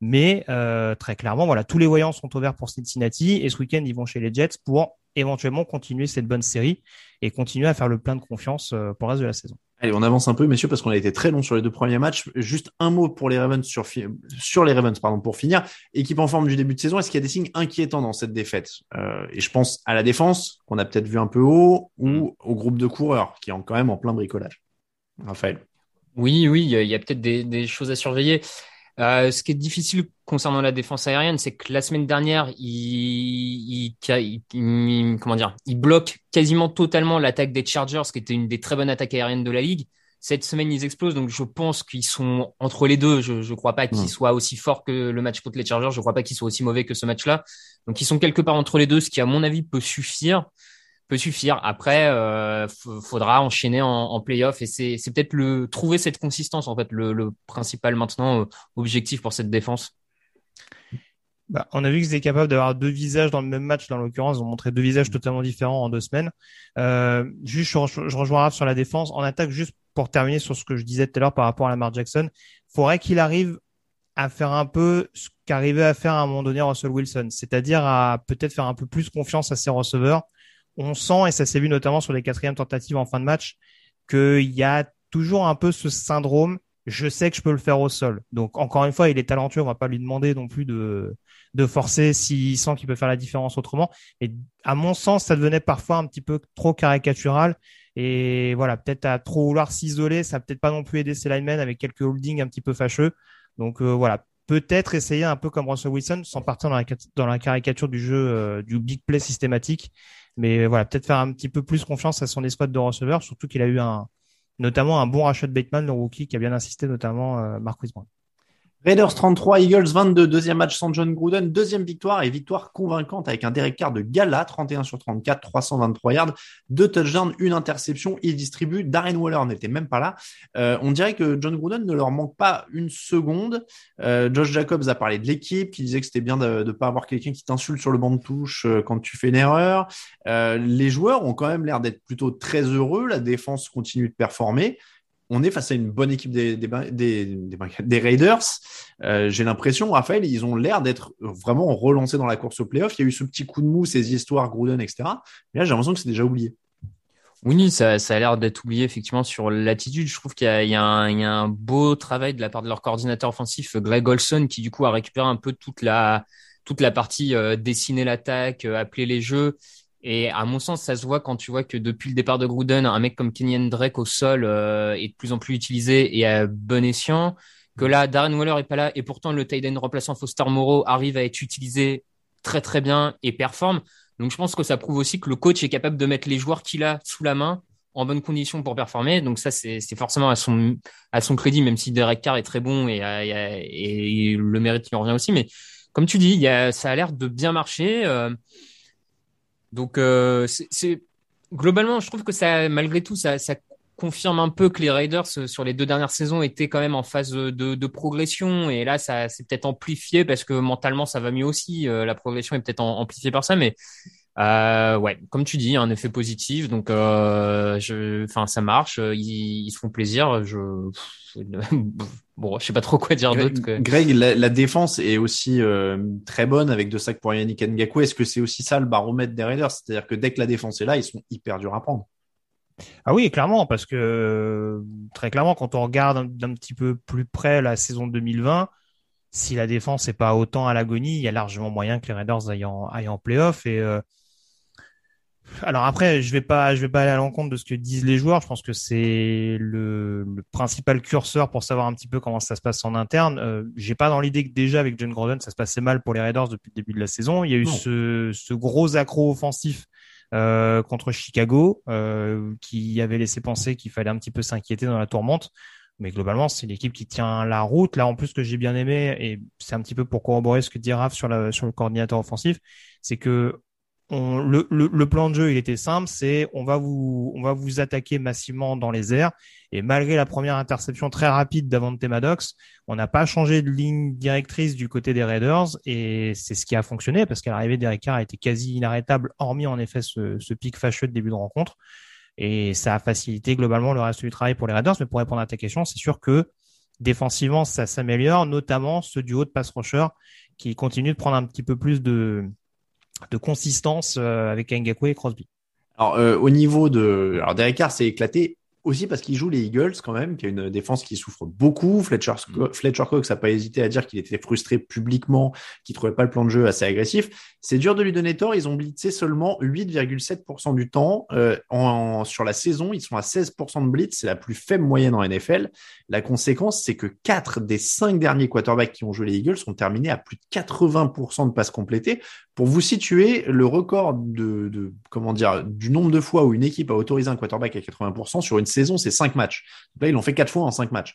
Mais euh, très clairement, voilà, tous les voyants sont ouverts pour Cincinnati et ce week-end, ils vont chez les Jets pour éventuellement continuer cette bonne série et continuer à faire le plein de confiance euh, pour le reste de la saison. Allez, on avance un peu, messieurs, parce qu'on a été très long sur les deux premiers matchs. Juste un mot pour les Ravens sur, fi- sur les Ravens, pardon, pour finir. Équipe en forme du début de saison. Est-ce qu'il y a des signes inquiétants dans cette défaite? Euh, Et je pense à la défense, qu'on a peut-être vu un peu haut, ou au groupe de coureurs, qui est quand même en plein bricolage. Raphaël. Oui, oui, il y a, il y a peut-être des, des choses à surveiller. Euh, ce qui est difficile concernant la défense aérienne, c'est que la semaine dernière, il, il, il- il- comment dire, il bloque quasiment totalement l'attaque des Chargers, qui était une des très bonnes attaques aériennes de la ligue. Cette semaine, ils explosent, donc je pense qu'ils sont entre les deux. Je ne crois pas qu'ils Mm. soient aussi forts que le match contre les Chargers. Je ne crois pas qu'ils soient aussi mauvais que ce match-là. Donc ils sont quelque part entre les deux, ce qui à mon avis peut suffire peut suffire. Après, euh, faudra enchaîner en, en playoff et c'est c'est peut-être le trouver cette consistance en fait le, le principal maintenant euh, objectif pour cette défense. Bah, on a vu qu'ils étaient capables d'avoir deux visages dans le même match. Dans l'occurrence, ils ont montré deux visages totalement différents en deux semaines. Euh, juste, je rejoins Raph sur la défense. En attaque, juste pour terminer sur ce que je disais tout à l'heure par rapport à Lamar Jackson, faudrait qu'il arrive à faire un peu ce qu'arrivait à faire à un moment donné Russell Wilson, c'est-à-dire à peut-être faire un peu plus confiance à ses receveurs. On sent, et ça s'est vu notamment sur les quatrièmes tentatives en fin de match, qu'il y a toujours un peu ce syndrome. Je sais que je peux le faire au sol. Donc encore une fois, il est talentueux. On va pas lui demander non plus de de forcer s'il sent qu'il peut faire la différence autrement. Et à mon sens, ça devenait parfois un petit peu trop caricatural. Et voilà, peut-être à trop vouloir s'isoler, ça peut-être pas non plus aider ses linemen avec quelques holdings un petit peu fâcheux. Donc euh, voilà, peut-être essayer un peu comme Russell Wilson, sans partir dans la, dans la caricature du jeu euh, du big play systématique. Mais voilà, peut-être faire un petit peu plus confiance à son escouade de receveurs, surtout qu'il a eu un, notamment un bon rachat de Bateman, le rookie, qui a bien insisté, notamment euh, Mark Wiesbrand. Raiders 33, Eagles 22, deuxième match sans John Gruden, deuxième victoire et victoire convaincante avec un Derek Carr de gala, 31 sur 34, 323 yards, deux touchdowns, une interception. Il distribue. Darren Waller n'était même pas là. Euh, on dirait que John Gruden ne leur manque pas une seconde. Euh, Josh Jacobs a parlé de l'équipe, qui disait que c'était bien de ne pas avoir quelqu'un qui t'insulte sur le banc de touche euh, quand tu fais une erreur. Euh, les joueurs ont quand même l'air d'être plutôt très heureux. La défense continue de performer on est face à une bonne équipe des, Raiders. Euh, j'ai l'impression, Raphaël, ils ont l'air d'être vraiment relancés dans la course au playoff. Il y a eu ce petit coup de mou, ces histoires, Gruden, etc. Mais là, j'ai l'impression que c'est déjà oublié. Oui, ça, a l'air d'être oublié effectivement sur l'attitude. Je trouve qu'il y, a un beau travail de la part de leur coordinateur offensif, Greg Olson, qui du coup a récupéré un peu toute la toute la partie euh, dessiner l'attaque, euh, appeler les jeux et à mon sens, ça se voit quand tu vois que depuis le départ de Gruden, un mec comme Kenyan Drake au sol euh, est de plus en plus utilisé et à bon escient. Que là, Darren Waller est pas là et pourtant le tight remplaçant Foster Moreau arrive à être utilisé très très bien et performe. Donc je pense que ça prouve aussi que le coach est capable de mettre les joueurs qu'il a sous la main en bonne condition pour performer. Donc ça, c'est forcément à son, à son crédit, même si Derek Carr est très bon et, et, le mérite lui revient aussi. Mais comme tu dis, y a, ça a l'air de bien marcher. Euh, donc, euh, globalement, je trouve que ça, malgré tout, ça, ça, confirme un peu que les Raiders euh, sur les deux dernières saisons étaient quand même en phase de, de progression. Et là, ça s'est peut-être amplifié parce que mentalement, ça va mieux aussi. Euh, la progression est peut-être amplifiée par ça, mais euh, ouais, comme tu dis, un effet positif. Donc, euh, je, enfin, ça marche. Ils, ils, se font plaisir. Je, bon, je sais pas trop quoi dire d'autre. Que... Greg, la, défense est aussi euh, très bonne avec deux sacs pour Yannick Ngakou. Est-ce que c'est aussi ça le baromètre des Raiders? C'est-à-dire que dès que la défense est là, ils sont hyper durs à prendre. Ah oui, clairement, parce que très clairement, quand on regarde d'un petit peu plus près la saison 2020, si la défense n'est pas autant à l'agonie, il y a largement moyen que les Raiders aillent en, aillent en playoff. Et euh, alors après, je vais pas, je vais pas aller à l'encontre de ce que disent les joueurs. Je pense que c'est le, le, principal curseur pour savoir un petit peu comment ça se passe en interne. Euh, J'ai pas dans l'idée que déjà avec John Gordon, ça se passait mal pour les Raiders depuis le début de la saison. Il y a eu ce, ce, gros accro offensif euh, contre Chicago euh, qui avait laissé penser qu'il fallait un petit peu s'inquiéter dans la tourmente. Mais globalement, c'est l'équipe qui tient la route. Là, en plus, ce que j'ai bien aimé, et c'est un petit peu pour corroborer ce que dit Raph sur, la, sur le coordinateur offensif, c'est que le, le, plan de jeu, il était simple, c'est on va vous on va vous attaquer massivement dans les airs. Et malgré la première interception très rapide d'Avante Maddox, on n'a pas changé de ligne directrice du côté des Raiders et c'est ce qui a fonctionné parce qu'à l'arrivée d'Eric Carr a été quasi inarrêtable, hormis en effet ce, ce pic fâcheux de début de rencontre. Et ça a facilité globalement le reste du travail pour les Raiders. Mais pour répondre à ta question, c'est sûr que défensivement, ça s'améliore, notamment ce duo de pass rusher qui continue de prendre un petit peu plus de, de consistance euh, avec Ngakwe et Crosby. Alors, euh, au niveau de. Alors, Derek Carr s'est éclaté aussi parce qu'il joue les Eagles quand même, qui a une défense qui souffre beaucoup. Fletcher, mm. Fletcher Cox n'a pas hésité à dire qu'il était frustré publiquement, qu'il trouvait pas le plan de jeu assez agressif. C'est dur de lui donner tort. Ils ont blitzé seulement 8,7% du temps euh, en, sur la saison. Ils sont à 16% de blitz. C'est la plus faible moyenne en NFL. La conséquence, c'est que 4 des 5 derniers quarterbacks qui ont joué les Eagles sont terminés à plus de 80% de passes complétées. Pour vous situer, le record de, de, comment dire, du nombre de fois où une équipe a autorisé un quarterback à 80% sur une saison, c'est 5 matchs. là, ils l'ont fait 4 fois en 5 matchs,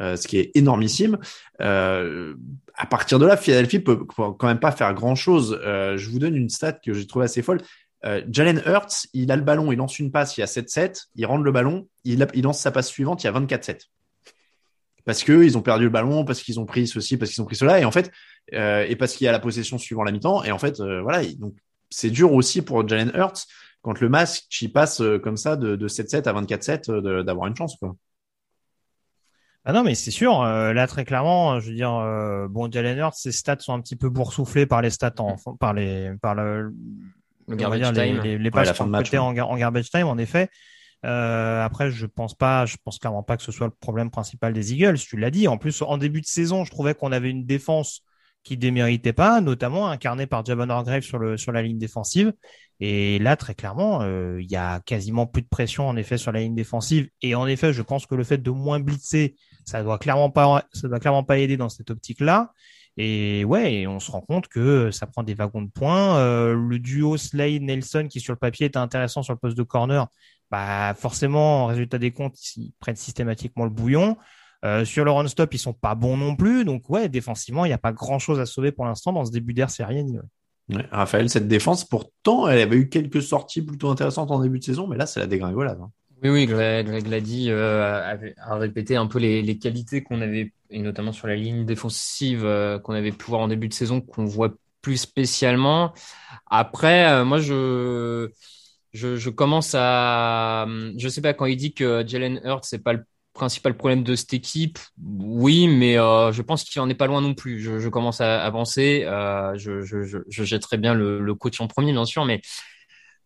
euh, ce qui est énormissime. Euh, à partir de là, Philadelphie peut quand même pas faire grand-chose. Euh, je vous donne une stat que j'ai trouvée assez folle. Euh, Jalen Hurts, il a le ballon, il lance une passe, il y a 7-7, il rentre le ballon, il, il lance sa passe suivante, il y a 24-7 parce que ils ont perdu le ballon, parce qu'ils ont pris ceci, parce qu'ils ont pris cela, et en fait, euh, et parce qu'il y a la possession suivant la mi-temps, et en fait, euh, voilà, donc c'est dur aussi pour Jalen Hurts quand le match il passe euh, comme ça de, de 7-7 à 24-7 d'avoir une chance quoi. Ah non, mais c'est sûr. euh, là, très clairement, je veux dire, euh, bon, Jalen Hurts, ses stats sont un petit peu boursouflés par les stats en, par les, par le, garbage dire, les, time. les, les Ouais, pages la fin de match, cotées ouais. en, gar- en garbage time, en effet. Euh, après, je pense pas, je pense clairement pas que ce soit le problème principal des Eagles. Tu l'as dit. En plus, en début de saison, je trouvais qu'on avait une défense qui déméritait pas, notamment incarnée par Javon Hargrave sur le sur la ligne défensive. Et là, très clairement, euh, il y a quasiment plus de pression en effet sur la ligne défensive. Et en effet, je pense que le fait de moins blitzer, ça doit clairement pas, ça doit clairement pas aider dans cette optique-là. Et ouais, on se rend compte que ça prend des wagons de points. Euh, le duo Slade Nelson qui sur le papier était intéressant sur le poste de corner, bah forcément, en résultat des comptes, ils prennent systématiquement le bouillon. Euh, sur le run stop, ils sont pas bons non plus. Donc ouais, défensivement, il n'y a pas grand chose à sauver pour l'instant dans ce début d'ère sérienne. Ouais, Raphaël, cette défense, pourtant, elle avait eu quelques sorties plutôt intéressantes en début de saison, mais là, c'est la dégringolade. hein. Oui, oui, Greg, euh, a répété un peu les, les qualités qu'on avait, et notamment sur la ligne défensive euh, qu'on avait pu voir en début de saison, qu'on voit plus spécialement. Après, euh, moi, je, je, je commence à, je sais pas quand il dit que Jalen Hurts c'est pas le principal problème de cette équipe. Oui, mais je pense qu'il en est pas loin non plus. Je, je commence à avancer. Je, je, je, je jetterai bien le, le coach en premier, bien sûr, mais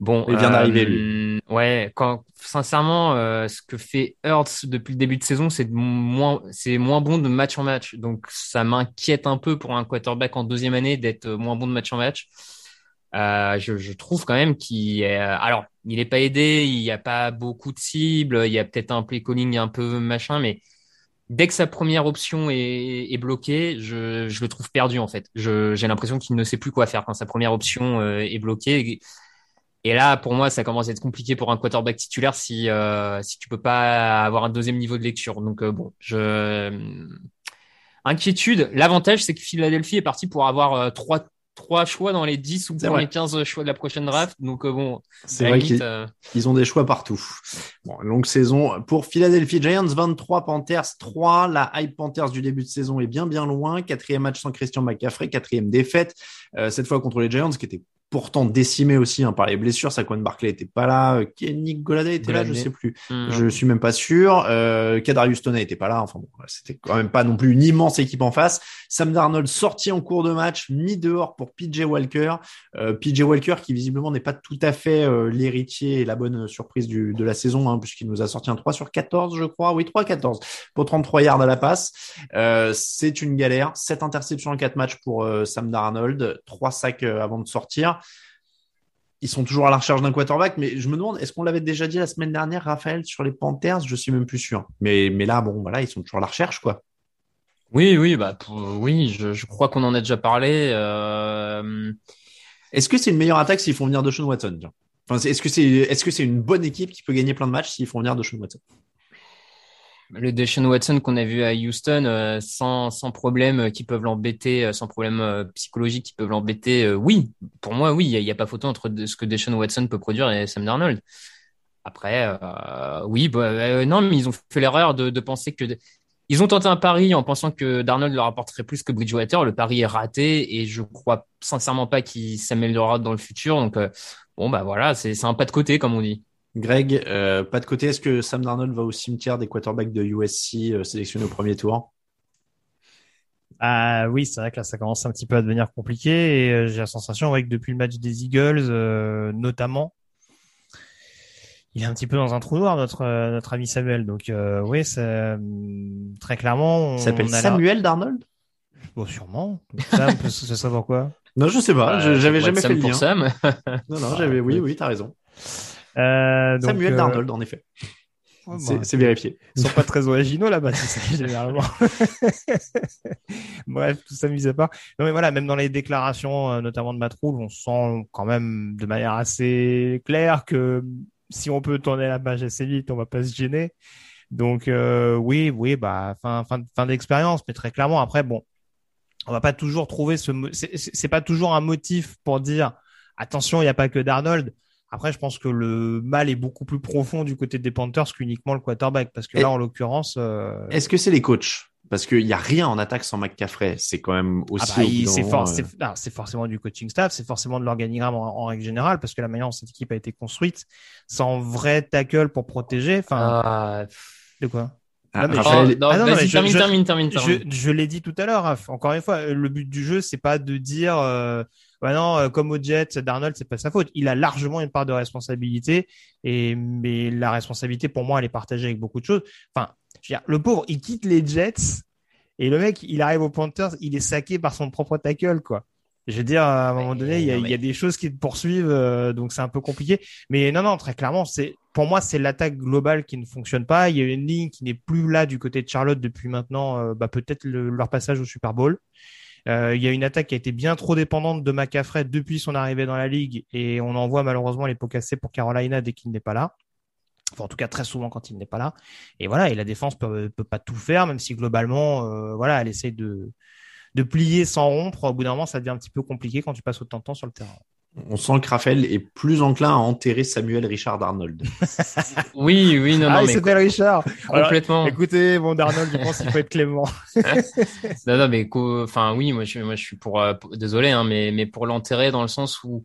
bon. Il vient d'arriver, euh, Ouais, quand sincèrement, euh, ce que fait Hurts depuis le début de saison, c'est moins, c'est moins bon de match en match. Donc ça m'inquiète un peu pour un quarterback en deuxième année d'être moins bon de match en match. Euh, je, je trouve quand même qu'il est, alors il est pas aidé, il n'y a pas beaucoup de cibles, il y a peut-être un play calling un peu machin, mais dès que sa première option est, est bloquée, je, je le trouve perdu en fait. J'ai l'impression qu'il ne sait plus quoi faire quand sa première option euh, est bloquée. Et là, pour moi, ça commence à être compliqué pour un quarterback titulaire si euh, si tu peux pas avoir un deuxième niveau de lecture. Donc euh, bon, je inquiétude. L'avantage, c'est que Philadelphie est parti pour avoir euh, trois trois choix dans les 10 ou dans les 15 choix de la prochaine draft. Donc euh, bon, C'est vrai qu'ils euh, ils ont des choix partout. Bon, longue saison pour Philadelphie Giants, 23 Panthers 3. La hype Panthers du début de saison est bien bien loin. Quatrième match sans Christian McCaffrey, quatrième défaite. Euh, cette fois contre les Giants qui étaient pourtant décimés aussi hein, par les blessures. Saquon Barkley était pas là. Euh, Kenny Golladay était là, je sais plus. hmm. Je suis même pas sûr. Euh, Kadarius Toney était pas là. Enfin bon, c'était quand même pas non plus une immense équipe en face. Sam Darnold sorti en cours de match, mis dehors pour PJ Walker. Euh, PJ Walker qui visiblement n'est pas tout à fait euh, l'héritier et la bonne surprise du, de la saison, hein, puisqu'il nous a sorti un 3 sur 14, je crois. Oui, 3-14 pour 33 yards à la passe. Euh, c'est une galère. 7 interceptions en 4 matchs pour euh, Sam Darnold. 3 sacs avant de sortir. Ils sont toujours à la recherche d'un quarterback, mais je me demande, est-ce qu'on l'avait déjà dit la semaine dernière, Raphaël, sur les Panthers? Je suis même plus sûr. Mais, mais là, bon, voilà, ils sont toujours à la recherche, quoi. Oui, oui, bah pour- oui, je, je crois qu'on en a déjà parlé. Euh, Est-ce que c'est une meilleure attaque s'ils font venir Deshaun Watson tiens? Enfin, Est-ce que c'est c'est une bonne équipe qui peut gagner plein de matchs s'ils font venir Deshaun Watson? Le Deshaun Watson qu'on a vu à Houston, euh, sans, sans problème, euh, qui peuvent l'embêter, euh, sans problème psychologique, qui peuvent l'embêter, oui, pour moi, oui, il n'y a, pas photo entre ce que Deshaun Watson peut produire et Sam Darnold. Après, euh, oui, bah, non, mais ils ont fait l'erreur de, de penser que ils ont tenté un pari en pensant que Darnold leur apporterait plus que Bridgewater. Le pari est raté et je crois sincèrement pas qu'il s'améliorera dans le futur. Donc, euh, bon, bah voilà, c'est un pas de côté, comme on dit. Greg, euh, pas de côté, est-ce que Sam Darnold va au cimetière des quarterbacks de USC euh, sélectionnés au premier tour? Ah oui, c'est vrai que là, ça commence un petit peu à devenir compliqué. Et euh, j'ai la sensation ouais, que depuis le match des Eagles, euh, notamment, il est un petit peu dans un trou noir, notre euh, notre ami Samuel. Donc euh, oui, c'est très clairement. On, s'appelle la- Samuel Darnold? Bon, sûrement. Sam, ce serait pourquoi Non, je sais pas, je- Euh, j'avais jamais fait Sam le lien. Sam. Non, non, j'avais, oui, oui, t'as raison. Euh, donc, Samuel euh, Darnold, en effet. ouais, C'est bah, c'est vérifié. Ils sont pas très originaux là-bas, tu sais, généralement. Bref, tout ça mis à part. Non, mais voilà, même dans les déclarations, euh, notamment de Matroul, on sent quand même de manière assez claire que si on peut tourner la page assez vite, on va pas se gêner. Donc euh, oui, oui, bah fin fin fin d'expérience, mais très clairement après bon, on va pas toujours trouver ce c'est c'est c'est pas toujours un motif pour dire attention, il n'y a pas que Darnold. Après, je pense que le mal est beaucoup plus profond du côté des Panthers qu'uniquement le quarterback, parce que Et- là, en l'occurrence, euh, Est-ce que c'est les coachs? Parce qu'il n'y a rien en attaque sans McCaffrey. C'est quand même ah aussi. bah, c'est for- euh, c'est- forcément du coaching staff, c'est forcément de l'organigramme en, en règle générale, parce que la manière dont cette équipe a été construite, sans vrai tackle pour protéger, enfin, Ah, de quoi? Ah, Raphaël- je- ah non, non, vas-y, mais je- termine, je- termine, termine, Je, termine. je l'ai dit tout à l'heure, Raph. encore une fois, le but du jeu, c'est pas de dire, euh, bah non, euh, comme au Jets, Darnold, c'est pas sa faute. Il a largement une part de responsabilité, et mais la responsabilité, pour moi, elle est partagée avec beaucoup de choses. Enfin, je veux dire, le pauvre, il quitte les Jets, et le mec, il arrive aux Panthers, il est saqué par son propre tackle, quoi. Je veux dire, à un moment donné, il y, a, il y a des choses qui te poursuivent, euh, donc c'est un peu compliqué. Mais non, non, très clairement, c'est pour moi, c'est l'attaque globale qui ne fonctionne pas. Il y a une ligne qui n'est plus là du côté de Charlotte depuis maintenant, euh, bah, peut-être le- leur passage au Super Bowl. Euh, il y a une attaque qui a été bien trop dépendante de McCaffrey depuis son arrivée dans la ligue et on en voit malheureusement les pots cassés pour Carolina dès qu'il n'est pas là. Enfin, en tout cas, très souvent quand il n'est pas là. Et voilà, et la défense peut, peut pas tout faire, même si globalement, euh, voilà, elle essaye de, de plier sans rompre. Au bout d'un moment, ça devient un petit peu compliqué quand tu passes autant de temps sur le terrain. On sent que Raphaël est plus enclin à enterrer Samuel Richard Arnold. Oui, oui, non, ah, non, il mais s'appelle Richard. Alors, complètement. écoutez, bon, Darnold, je pense qu'il faut être clément. Non, non, mais enfin oui, moi je, moi je suis pour, euh, pour- désolé, hein, mais mais pour l'enterrer dans le sens où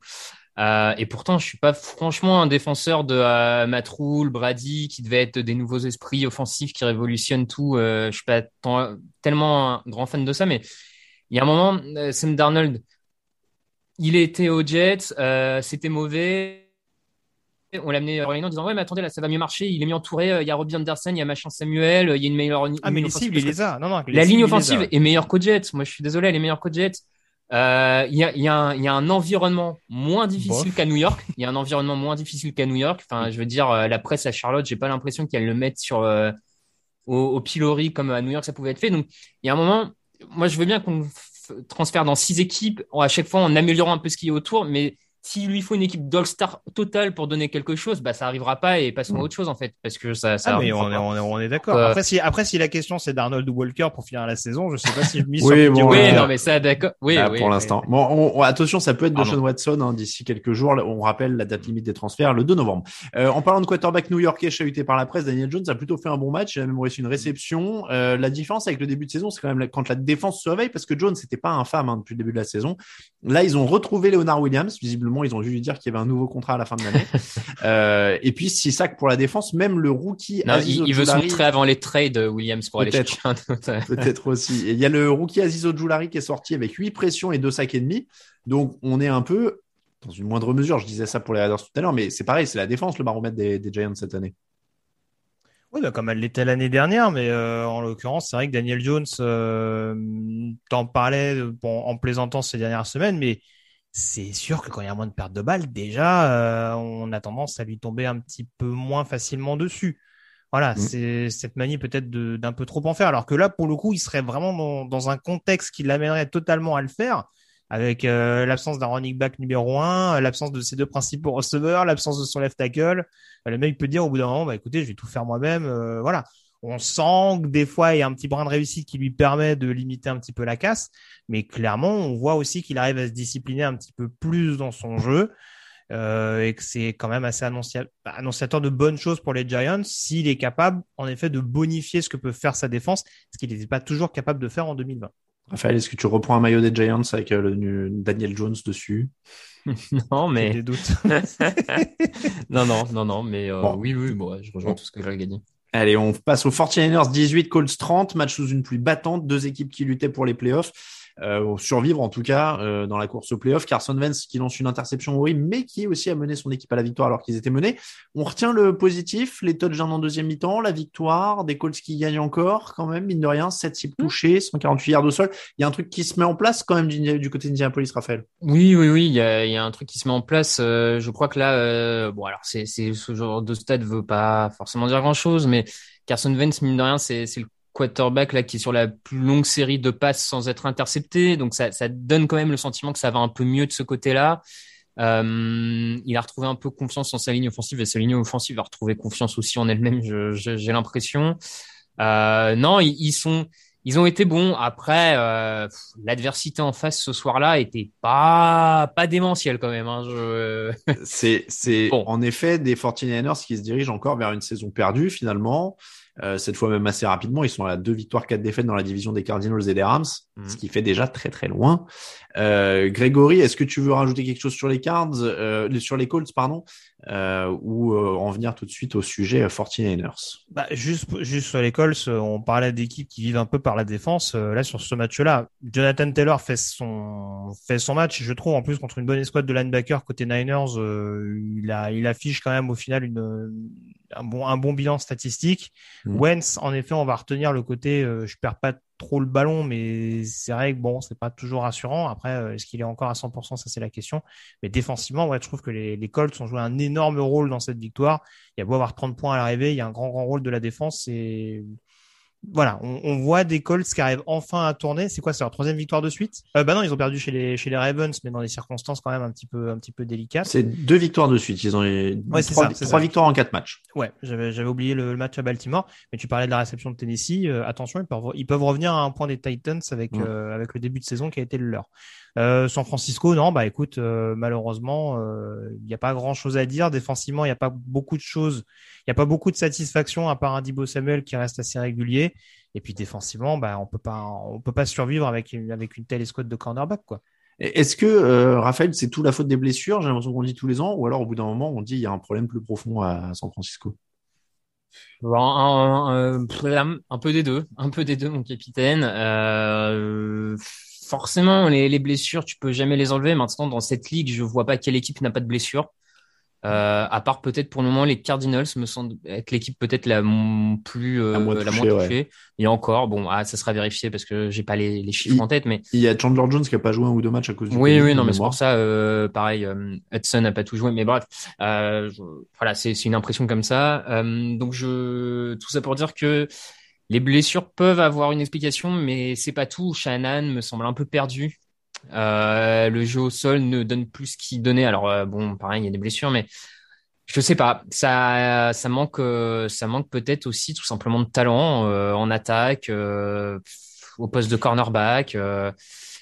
euh, et pourtant je suis pas franchement un défenseur de euh, Matt Rule, Brady, qui devait être des nouveaux esprits offensifs qui révolutionnent tout. Euh, je suis pas tant- tellement un grand fan de ça, mais il y a un moment, euh, Sam Darnold, il était aux Jets, euh, c'était mauvais. On l'a amené à Orlando en disant ouais mais attendez là ça va mieux marcher il est mieux entouré euh, il y a Robbie Anderson il y a machin Samuel il y a une meilleure Ah, mais les cibles, il les a. Non, non, la cibles, ligne offensive est meilleure qu'au Jets. Moi, je suis désolé, elle est meilleure qu'au Jets. Euh, Il y, a, il y, a un- il y a un environnement moins difficile qu'à New York. Il y a un environnement moins difficile qu'à New York. Enfin, je veux dire, la presse à Charlotte, j'ai pas l'impression qu'elle le mette sur euh, au, au pilori comme à New York ça pouvait être fait. Donc, il y a un moment, moi, je veux bien qu'on transfère dans six équipes, à chaque fois en améliorant un peu ce qui est autour, mais s'il lui faut une équipe d'All-Star totale pour donner quelque chose, bah ça arrivera pas et passons à autre chose en fait, parce que ça, ça Ah, mais on est, pas. on est, on est d'accord. Euh, Après, si, après, si la question c'est d'Arnold ou Walker pour finir la saison, je sais pas si je mise Oui, sur bon, Oui, Ouais. non, mais ça, d'accord. Oui, Là, oui, pour oui. l'instant. Bon, on- on- attention, ça peut être. Deshaun Watson hein, d'ici quelques jours. On rappelle la date limite des transferts, le 2 novembre. Euh, en parlant de quarterback new-yorkais chahuté par la presse, Daniel Jones a plutôt fait un bon match. Il a même reçu une réception. Euh, la différence avec le début de saison, c'est quand même la- quand la défense se réveille, parce que Jones n'était pas infâme hein, depuis le début de la saison. Là, ils ont retrouvé Leonard Williams. Visiblement, ils ont dû lui dire qu'il y avait un nouveau contrat à la fin de l'année. euh, et puis, six sacs pour la défense. Même le rookie Non, Aziz il, il veut se montrer avant les trades, Williams, pour aller Peut-être. chercher un autre. Peut-être aussi. Et il y a le rookie Aziz Ojulari qui est sorti avec 8 pressions et 2 sacs et demi. Donc, on est un peu, dans une moindre mesure, je disais ça pour les Raiders tout à l'heure, mais c'est pareil, c'est la défense, le baromètre des, des Giants cette année. Oui, bah, comme elle l'était l'année dernière, mais euh, en l'occurrence, c'est vrai que Daniel Jones, euh, t'en bon, en plaisantant ces dernières semaines, mais c'est sûr que quand il y a moins de pertes de balles, déjà, euh, on a tendance à lui tomber un petit peu moins facilement dessus. Voilà, Mm. c'est cette manie peut-être d'un peu trop en faire, alors que là, pour le coup, il serait vraiment dans, dans un contexte qui l'amènerait totalement à le faire, avec euh, l'absence d'un running back numéro un, l'absence de ses deux principaux receveurs, l'absence de son left tackle. Euh, Le mec peut dire au bout d'un moment, bah écoutez, je vais tout faire moi-même. euh, voilà. On sent que des fois il y a un petit brin de réussite qui lui permet de limiter un petit peu la casse, mais clairement on voit aussi qu'il arrive à se discipliner un petit peu plus dans son jeu euh, et que c'est quand même assez annoncia- annonciateur de bonnes choses pour les Giants s'il est capable en effet de bonifier ce que peut faire sa défense, ce qu'il n'était pas toujours capable de faire en 2020. Raphaël, est-ce que tu reprends un maillot des Giants avec euh, le Daniel Jones dessus? Non, J'ai mais des doutes. non, non, non, non, mais euh, Bon. oui, oui, bon, ouais, je rejoins Bon. tout ce que j'ai dit. Allez, on passe aux 49ers 18, Colts 30, match sous une pluie battante, deux équipes qui luttaient pour les playoffs, euh, survivre en tout cas euh, dans la course aux playoffs. Carson Wentz qui lance une interception horrible, mais qui aussi a mené son équipe à la victoire alors qu'ils étaient menés. On retient le positif, les touchdowns en deuxième mi-temps, la victoire, des Colts qui gagnent encore quand même, mine de rien, 7 cibles touchées, 148 yards au sol. Il y a un truc qui se met en place quand même du, du côté d'Indianapolis, Raphaël. Oui, oui, oui, il y a, il y a un truc qui se met en place. euh, je crois que là, euh, bon, alors c'est, c'est ce genre de stade veut pas forcément dire grand-chose, mais Carson Wentz, mine de rien, c'est, c'est le quarterback là qui est sur la plus longue série de passes sans être intercepté, donc ça, ça donne quand même le sentiment que ça va un peu mieux de ce côté-là. Euh, il a retrouvé un peu confiance en sa ligne offensive et sa ligne offensive a retrouvé confiance aussi en elle-même, j'ai l'impression. Euh, non, ils, ils sont, ils ont été bons. Après, euh, l'adversité en face ce soir-là était pas pas démentielle quand même. Hein, je... C'est, c'est Bon. en effet des 49ers qui se dirigent encore vers une saison perdue finalement. Euh, cette fois même assez rapidement. Ils sont à deux victoires, quatre défaites dans la division des Cardinals et des Rams, Mhm. ce qui fait déjà très très loin. Euh, Grégory, est-ce que tu veux rajouter quelque chose sur les Cards, euh, sur les Colts, pardon, euh, ou euh, en venir tout de suite au sujet euh, 49ers Bah, juste, juste sur les Colts, on parlait d'équipes qui vivent un peu par la défense. Euh, Là, sur ce match-là, Jonathan Taylor fait son, fait son match. Je trouve, en plus, contre une bonne escouade de linebacker côté Niners, euh, il, a, il affiche quand même au final une, un, bon, un bon bilan statistique. Mm. Wentz, en effet, on va retenir le côté, euh, je perds pas trop le ballon, mais c'est vrai que bon, c'est pas toujours rassurant. Après, euh, est-ce qu'il est encore à 100%? Ça, c'est la question. Mais défensivement, ouais, je trouve que les, les Colts ont joué un énorme rôle dans cette victoire. Il y a beau avoir 30 points à l'arrivée, il y a un grand, grand rôle de la défense. Et voilà, on, on voit des Colts qui arrivent enfin à tourner. C'est quoi, c'est leur troisième victoire de suite? Euh, Bah non, ils ont perdu chez les chez les Ravens, mais dans des circonstances quand même un petit peu un petit peu délicates. C'est deux victoires de suite. Ils ont Ouais, c'est trois, ça, trois victoires en quatre matchs. Ouais, j'avais j'avais oublié le, le match à Baltimore, mais tu parlais de la réception de Tennessee. Euh, attention, ils peuvent ils peuvent revenir à un point des Titans avec euh, avec le début de saison qui a été le leur. Euh, San Francisco, non, bah écoute, euh, malheureusement, euh, il n'y a pas grand chose à dire. Défensivement, il n'y a pas beaucoup de choses, il n'y a pas beaucoup de satisfaction à part un Dibo Samuel qui reste assez régulier. Et puis défensivement, bah on peut pas on peut pas survivre avec une, avec une telle escouade de cornerback quoi. Est-ce que euh, Raphaël, c'est tout la faute des blessures? J'ai l'impression qu'on le dit tous les ans, ou alors au bout d'un moment, on dit il y a un problème plus profond à San Francisco? Un, un- un- un peu des deux, un peu des deux, mon capitaine. Euh, forcément, les, les blessures, tu peux jamais les enlever. Maintenant, dans cette ligue, je vois pas quelle équipe n'a pas de blessures. Euh, à part peut-être pour le moment les Cardinals me semble être l'équipe peut-être la plus euh, La moins la touchée, ouais. Et encore, bon, ah, ça sera vérifié parce que j'ai pas les, les chiffres Il- en tête, mais Il y a Chandler Jones qui a pas joué un ou deux matchs à cause du oui, oui, non, mais c'est pour ça, euh, pareil, euh, Hudson n'a pas tout joué, mais bref, euh, je- voilà, c'est c'est une impression comme ça. Euh, donc je, tout ça pour dire que les blessures peuvent avoir une explication, mais c'est pas tout. Shannon me semble un peu perdu. Euh, le jeu au sol ne donne plus ce qu'il donnait. Alors euh, bon, pareil, il y a des blessures, mais je sais pas. Ça, ça manque, euh, ça manque peut-être aussi tout simplement de talent en attaque, au poste de cornerback.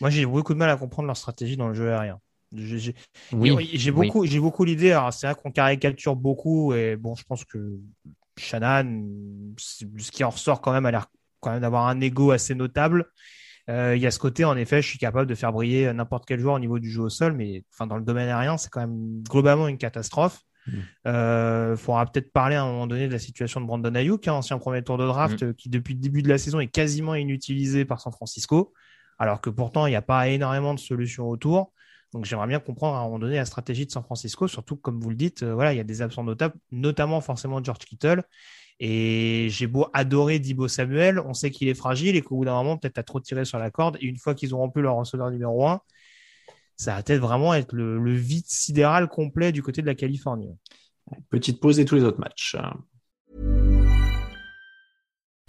Moi, j'ai beaucoup de mal à comprendre leur stratégie dans le jeu aérien. J'ai- oui, beaucoup, j'ai beaucoup l'idée. C'est vrai qu'on caricature beaucoup et bon, je pense que Shannon, ce qui en ressort quand même, a l'air quand même d'avoir un ego assez notable. Euh, il y a ce côté, en effet, je suis capable de faire briller n'importe quel joueur au niveau du jeu au sol, mais enfin, dans le domaine aérien, c'est quand même globalement une catastrophe. Mm. Euh, faudra peut-être parler à un moment donné de la situation de Brandon Ayuk, hein, ancien premier tour de draft, euh, qui depuis le début de la saison est quasiment inutilisé par San Francisco, alors que pourtant il n'y a pas énormément de solutions autour. Donc j'aimerais bien comprendre à un moment donné la stratégie de San Francisco, surtout comme vous le dites, euh, voilà, il y a des absents notables, notamment forcément George Kittle. Et j'ai beau adorer Dibo Samuel, on sait qu'il est fragile et qu'au bout d'un moment, peut-être à trop tiré sur la corde. Et une fois qu'ils auront plus leur receveur numéro un, ça va peut-être vraiment être le, le vide sidéral complet du côté de la Californie. Petite pause et tous les autres matchs.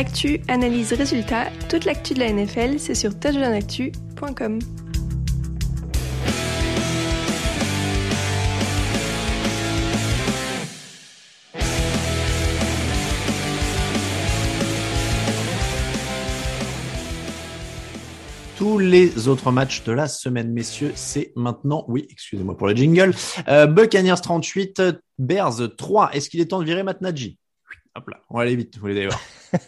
Actu, analyse, résultat, toute l'actu de la NFL, c'est sur touchdownactu.com. Tous les autres matchs de la semaine, messieurs, c'est maintenant. Oui, excusez-moi pour le jingle. Euh, Buccaneers 38, Bears 3. Est-ce qu'il est temps de virer Matt Hop là, on va aller vite, vous voulez d'ailleurs.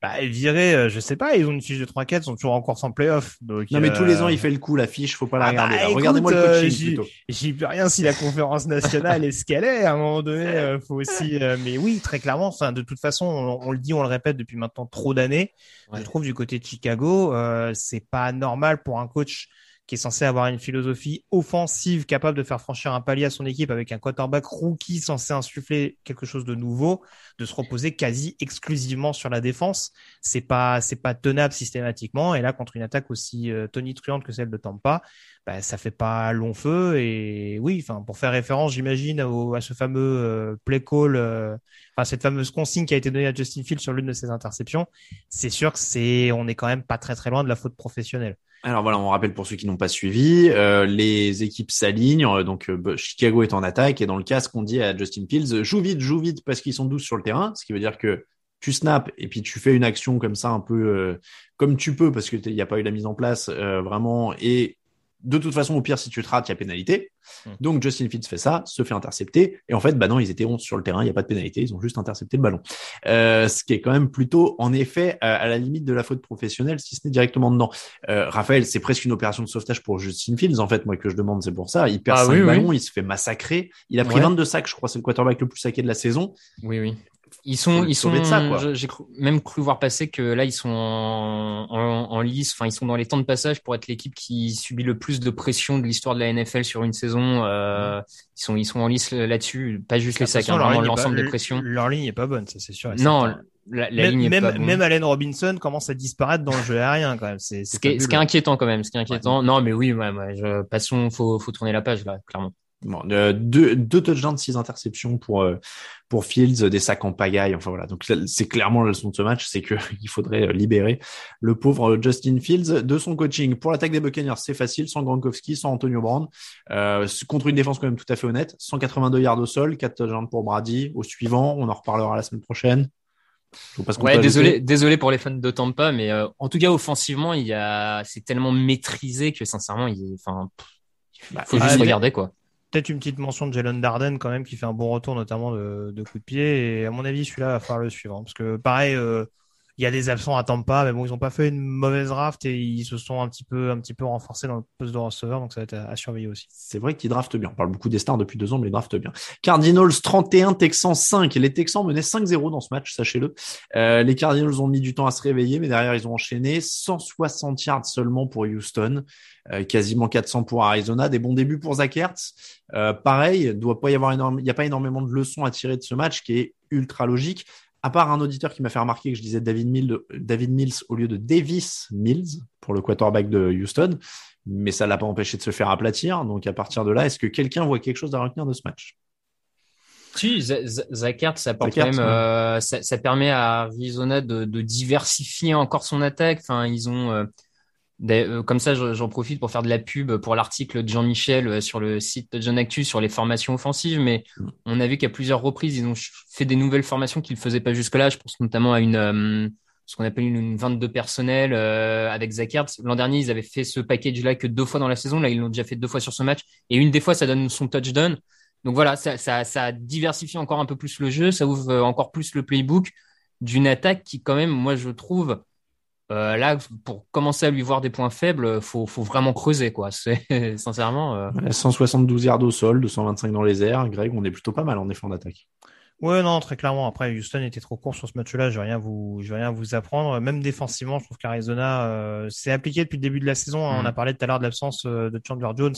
Bah, virer, euh, je sais pas, ils ont une fiche de 3-4, ils sont toujours en course en playoff. Donc, Non, mais tous les ans, euh, il fait le coup, la fiche, faut pas la Ah regarder. bah, Regardez-moi le euh, coaching plutôt. J'y peux rien si la conférence nationale est ce qu'elle est. À un moment donné, euh, faut aussi. euh, mais oui, très clairement. Enfin, de toute façon, on, on le dit, on le répète depuis maintenant trop d'années. Ouais. Je trouve du côté de Chicago, euh, c'est pas normal pour un coach qui est censé avoir une philosophie offensive capable de faire franchir un palier à son équipe avec un quarterback rookie censé insuffler quelque chose de nouveau, de se reposer quasi exclusivement sur la défense, c'est pas c'est pas tenable systématiquement. Et là, contre une attaque aussi euh, tonitruante que celle de Tampa, bah, ça fait pas long feu. Et oui, enfin pour faire référence, j'imagine à ce fameux euh, play call, euh, enfin cette fameuse consigne qui a été donnée à Justin Fields sur l'une de ses interceptions, c'est sûr que c'est on est quand même pas très très loin de la faute professionnelle. Alors voilà, on rappelle pour ceux qui n'ont pas suivi, euh, les équipes s'alignent, euh, donc euh, bah, Chicago est en attaque et dans le casque on dit à Justin Fields joue vite, joue vite parce qu'ils sont 12 sur le terrain, ce qui veut dire que tu snaps et puis tu fais une action comme ça un peu comme tu peux parce que il n'y a pas eu la mise en place vraiment et de toute façon, au pire, si tu te rates, il y a pénalité. Hmm. Donc, Justin Fields fait ça, se fait intercepter. Et en fait, bah non, ils étaient 11 sur le terrain, il n'y a pas de pénalité, ils ont juste intercepté le ballon. Euh, ce qui est quand même plutôt, en effet, à la limite de la faute professionnelle, si ce n'est directement dedans. Euh, Raphaël, c'est presque une opération de sauvetage pour Justin Fields, en fait, moi, que je demande, c'est pour ça. Il perd ah, ballons, il se fait massacrer. Il a pris 22 sacs, je crois, c'est le quarterback le plus saqué de la saison. Oui, oui. Ils sont, ils sont. J'ai même cru voir passer que là, ils sont en, en, lice. Enfin, ils sont dans les temps de passage pour être l'équipe qui subit le plus de pression de l'histoire de la NFL sur une saison. Euh, Ils sont, ils sont en lice là-dessus. Pas juste les sacs, hein, vraiment l'ensemble des pressions. Leur ligne est pas bonne, ça c'est sûr. Non. La, la même, ligne même, pas même Allen Robinson commence à disparaître dans le jeu aérien quand même. C'est ce, qui est, ce qui est inquiétant quand même. Ce qui est inquiétant. non, mais oui, ouais, ouais, je, passons. Faut, faut tourner la page là, clairement. Bon, euh, deux, deux touchdowns, six interceptions pour euh, pour Fields, des sacs en pagaille. Enfin voilà, donc c'est clairement la leçon de ce match, c'est que il faudrait euh, libérer le pauvre Justin Fields de son coaching. Pour l'attaque des Buccaneers, c'est facile, sans Gronkowski, sans Antonio Brown, euh, contre une défense quand même tout à fait honnête. 182 yards au sol, 4 touchdowns pour Brady. Au suivant, on en reparlera la semaine prochaine. Ouais, désolé, désolé pour les fans de Tampa, mais en tout cas offensivement, il y a, c'est tellement maîtrisé que sincèrement, il, enfin, bah, faut juste regarder quoi peut-être une petite mention de Jalen Darden quand même qui fait un bon retour notamment de, de coup de pied. Et à mon avis celui-là va falloir le suivre parce que pareil euh, il y a des absents à Tampa mais bon ils ont pas fait une mauvaise draft et ils se sont un petit peu un petit peu renforcés dans le poste de receveur donc ça va être à, surveiller aussi. C'est vrai qu'ils draftent bien. On parle beaucoup des stars depuis deux ans mais ils draftent bien. Cardinals 31 Texans 5 les Texans menaient 5-0 dans ce match sachez-le. Euh, les Cardinals ont mis du temps à se réveiller mais derrière ils ont enchaîné 160 yards seulement pour Houston. Euh, quasiment 400 pour Arizona, des bons débuts pour Zach Ertz. Euh, pareil, doit énorme, il n'y a pas énormément de leçons à tirer de ce match qui est ultra logique. À part un auditeur qui m'a fait remarquer que je disais David Mills, David Mills au lieu de Davis Mills pour le quarterback de Houston, mais ça l'a pas empêché de se faire aplatir. Donc à partir de là, est-ce que quelqu'un voit quelque chose à retenir de ce match? Si, Zach Ertz, ça, quand même, euh, ça, ça, permet à Arizona de, de, diversifier encore son attaque. Enfin, ils ont, euh, comme ça, j'en profite pour faire de la pub pour l'article de Jean-Michel euh, sur le site de John Actu sur les formations offensives. Mais mm. on a vu qu'à plusieurs reprises, ils ont fait des nouvelles formations qu'ils ne faisaient pas jusque-là. Je pense notamment à une, euh, ce qu'on appelle une, 22 personnel avec Zach L'an dernier, ils avaient fait ce package-là que deux fois dans la saison. Là, ils l'ont déjà fait deux fois sur ce match. Et une des fois, ça donne son touchdown. Donc voilà, ça, ça, ça diversifie encore un peu plus le jeu. Ça ouvre encore plus le playbook d'une attaque qui, quand même, moi, je trouve, euh, là, pour commencer à lui voir des points faibles, faut, faut vraiment creuser, quoi. C'est sincèrement. 172 euh, yards au sol, 225 dans les airs. Greg, on est plutôt pas mal en effet d'attaque. Ouais, non, très clairement. Après, Houston était trop court sur ce match-là. Je vais rien vous, je vais rien vous apprendre. Même défensivement, je trouve qu'Arizona euh, s'est appliqué depuis le début de la saison. On mm. a parlé tout à l'heure de l'absence de Chandler Jones.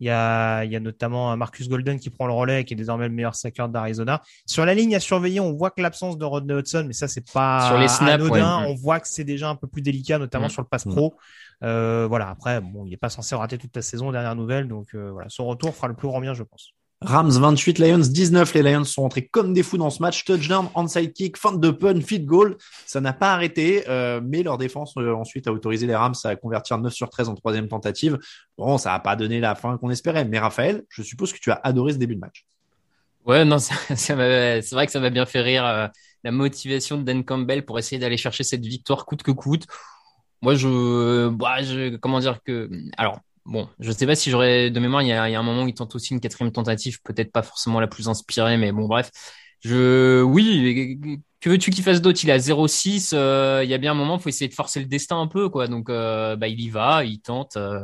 Il y a, il y a notamment Marcus Golden qui prend le relais, qui est désormais le meilleur sacker d'Arizona. Sur la ligne à surveiller, on voit que l'absence de Rodney Hudson, mais ça c'est pas sur les snaps, anodin. On voit que c'est déjà un peu plus délicat, notamment mm. sur le pass mm. pro. Euh, voilà. Après, bon, il est pas censé rater toute la saison, dernière nouvelle, donc euh, voilà, son retour fera le plus grand bien, je pense. Rams 28, Lions 19. Les Lions sont rentrés comme des fous dans ce match. Touchdown, onside kick, fin de pun, feed goal. Ça n'a pas arrêté, euh, mais leur défense euh, ensuite a autorisé les Rams à convertir 9 sur 13 en troisième tentative. Bon, ça n'a pas donné la fin qu'on espérait. Mais Raphaël, je suppose que tu as adoré ce début de match. Ouais, non, c'est vrai que ça m'a bien fait rire euh, la motivation de Dan Campbell pour essayer d'aller chercher cette victoire coûte que coûte. Moi, je, bah, je, comment dire que, alors, Bon, je sais pas si j'aurais de mémoire. Il y, a, un moment où il tente aussi une quatrième tentative, peut-être pas forcément la plus inspirée, mais bon, bref. Je, oui, que veux-tu qu'il fasse d'autre? Il est à 0,6. Euh, il y a bien un moment, il faut essayer de forcer le destin un peu, quoi. Donc, euh, bah, il y va, il tente. Euh.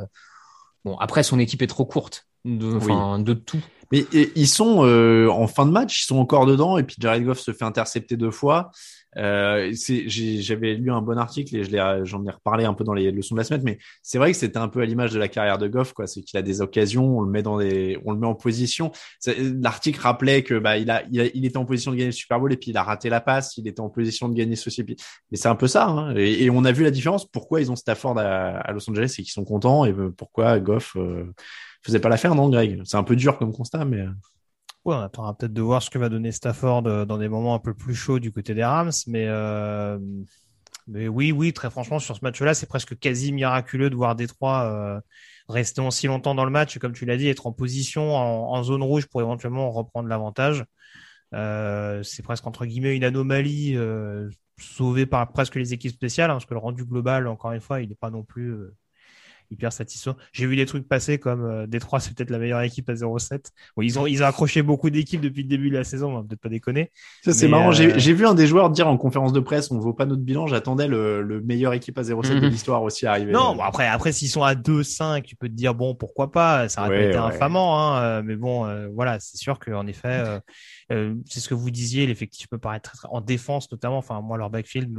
Bon, après, son équipe est trop courte, de, enfin, de tout. Mais ils sont en fin de match, ils sont encore dedans, et puis Jared Goff se fait intercepter deux fois. Euh, J'avais lu un bon article et j'en ai, ai, reparlé un peu dans les leçons de la semaine, mais c'est vrai que c'était un peu à l'image de la carrière de Goff, quoi. C'est qu'il a des occasions, on le met dans des, on le met en position. L'article rappelait que bah il a, il était en position de gagner le Super Bowl et puis il a raté la passe, il était en position de gagner ceci. Mais c'est un peu ça. Hein. Et, on a vu la différence. Pourquoi ils ont Stafford à, Los Angeles et qu'ils sont contents et pourquoi Goff euh, faisait pas l'affaire, non, Greg? C'est un peu dur comme constat, mais. On attendra peut-être de voir ce que va donner Stafford euh, dans des moments un peu plus chauds du côté des Rams, mais euh, mais oui, oui, très franchement, sur ce match-là, c'est presque quasi miraculeux de voir Détroit euh, rester aussi longtemps dans le match, comme tu l'as dit, être en position en, zone rouge pour éventuellement reprendre l'avantage. C'est presque entre guillemets une anomalie sauvée par presque les équipes spéciales, hein, parce que le rendu global, encore une fois, il n'est pas non plus hyper satisfaisant. J'ai vu des trucs passer comme euh, Détroit, c'est peut-être la meilleure équipe à 0-7. Bon, ils ont ils ont accroché beaucoup d'équipes depuis le début de la saison, on va peut-être pas déconner. Ça c'est marrant. Euh, j'ai vu un des joueurs dire en conférence de presse, on ne vaut pas notre bilan. J'attendais le, le meilleur équipe à 0-7 de mhm. l'histoire aussi arriver. Non, bon, après après s'ils sont à 2-5, tu peux te dire bon pourquoi pas, ça aurait été infamant, hein, euh, mais bon euh, voilà, c'est sûr qu'en effet. Euh, c'est ce que vous disiez, l'effectif peut paraître en défense notamment. Enfin, moi, leur backfield,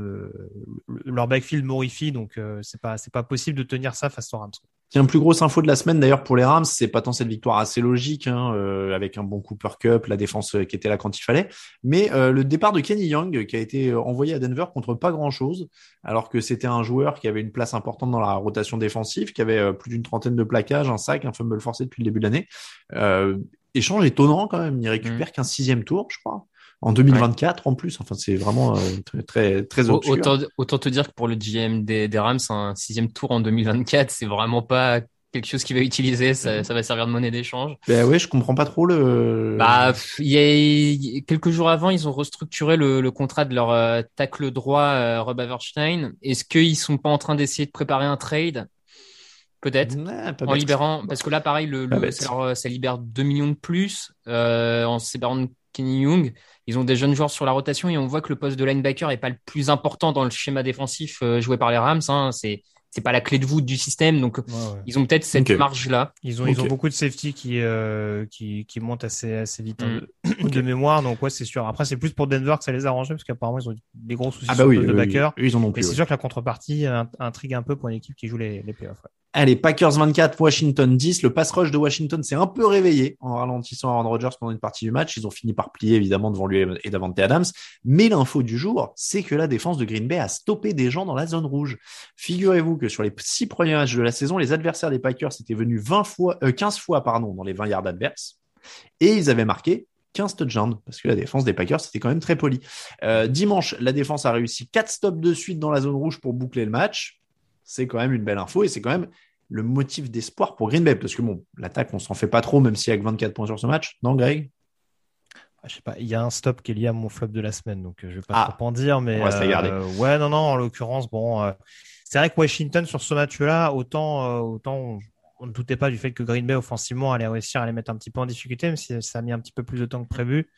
leur backfield m'horrifie, donc euh, c'est pas c'est pas possible de tenir ça face aux Rams. Tiens, plus grosse info de la semaine d'ailleurs pour les Rams, c'est pas tant cette victoire assez logique hein, euh, avec un bon Cooper Cup, la défense qui était là quand il fallait, mais le départ de Kenny Young qui a été envoyé à Denver contre pas grand chose, alors que c'était un joueur qui avait une place importante dans la rotation défensive, qui avait plus d'une trentaine de plaquages, un sac, un fumble forcé depuis le début de l'année échange étonnant quand même. Il récupère mm. qu'un sixième tour, je crois. En 2024 en plus, enfin c'est vraiment euh, très très, très autant, autant te dire que pour le GM des, des Rams, un sixième tour en 2024, c'est vraiment pas quelque chose qu'il va utiliser, ça, ça, va servir de monnaie d'échange. Ben ouais, je comprends pas trop le. Bah, il y a quelques jours avant, ils ont restructuré le, le contrat de leur euh, tacle droit euh, Rob Averstein. Est-ce qu'ils sont pas en train d'essayer de préparer un trade? Peut-être en libérant parce que là pareil le, ça, libère 2 millions de plus euh, en séparant de Kenny Young. Ils ont des jeunes joueurs sur la rotation et on voit que le poste de linebacker est pas le plus important dans le schéma défensif euh, joué par les Rams hein. c'est c'est pas la clé de voûte du système. Donc ils ont peut-être cette marge là ils ont ils ont beaucoup de safety qui euh, qui qui montent assez assez vite hein, mm. de, mémoire. Donc ouais c'est sûr. Après c'est plus pour Denver que ça les a arrangés parce qu'apparemment ils ont des gros soucis ah bah de backer. Ils en ont plus, et c'est sûr que la contrepartie intrigue un peu pour une équipe qui joue les les playoffs Allez, Packers 24, Washington 10. Le pass rush de Washington s'est un peu réveillé en ralentissant Aaron Rodgers pendant une partie du match. Ils ont fini par plier évidemment devant lui et Davante Adams. Mais l'info du jour, c'est que la défense de Green Bay a stoppé des gens dans la zone rouge. Figurez-vous que sur les six premiers matchs de la saison, les adversaires des Packers étaient venus 20 fois, 15 euh, fois pardon, dans les 20 yards adverses. Et ils avaient marqué 15 touchdowns parce que la défense des Packers c'était quand même très poli. Euh, dimanche, la défense a réussi 4 stops de suite dans la zone rouge pour boucler le match c'est quand même une belle info et c'est quand même le motif d'espoir pour Green Bay Parce que bon, l'attaque, on s'en fait pas trop, même s'il y a que 24 points sur ce match. Non, Greg? Ah, je sais pas, il y a un stop qui est lié à mon flop de la semaine, donc euh, je vais pas ah, trop en dire, mais euh, ouais, non, non, en l'occurrence, bon, euh, c'est vrai que Washington sur ce match-là, autant, autant on ne doutait pas du fait que Green Bay offensivement allait réussir à les mettre un petit peu en difficulté, même si ça a mis un petit peu plus de temps que prévu.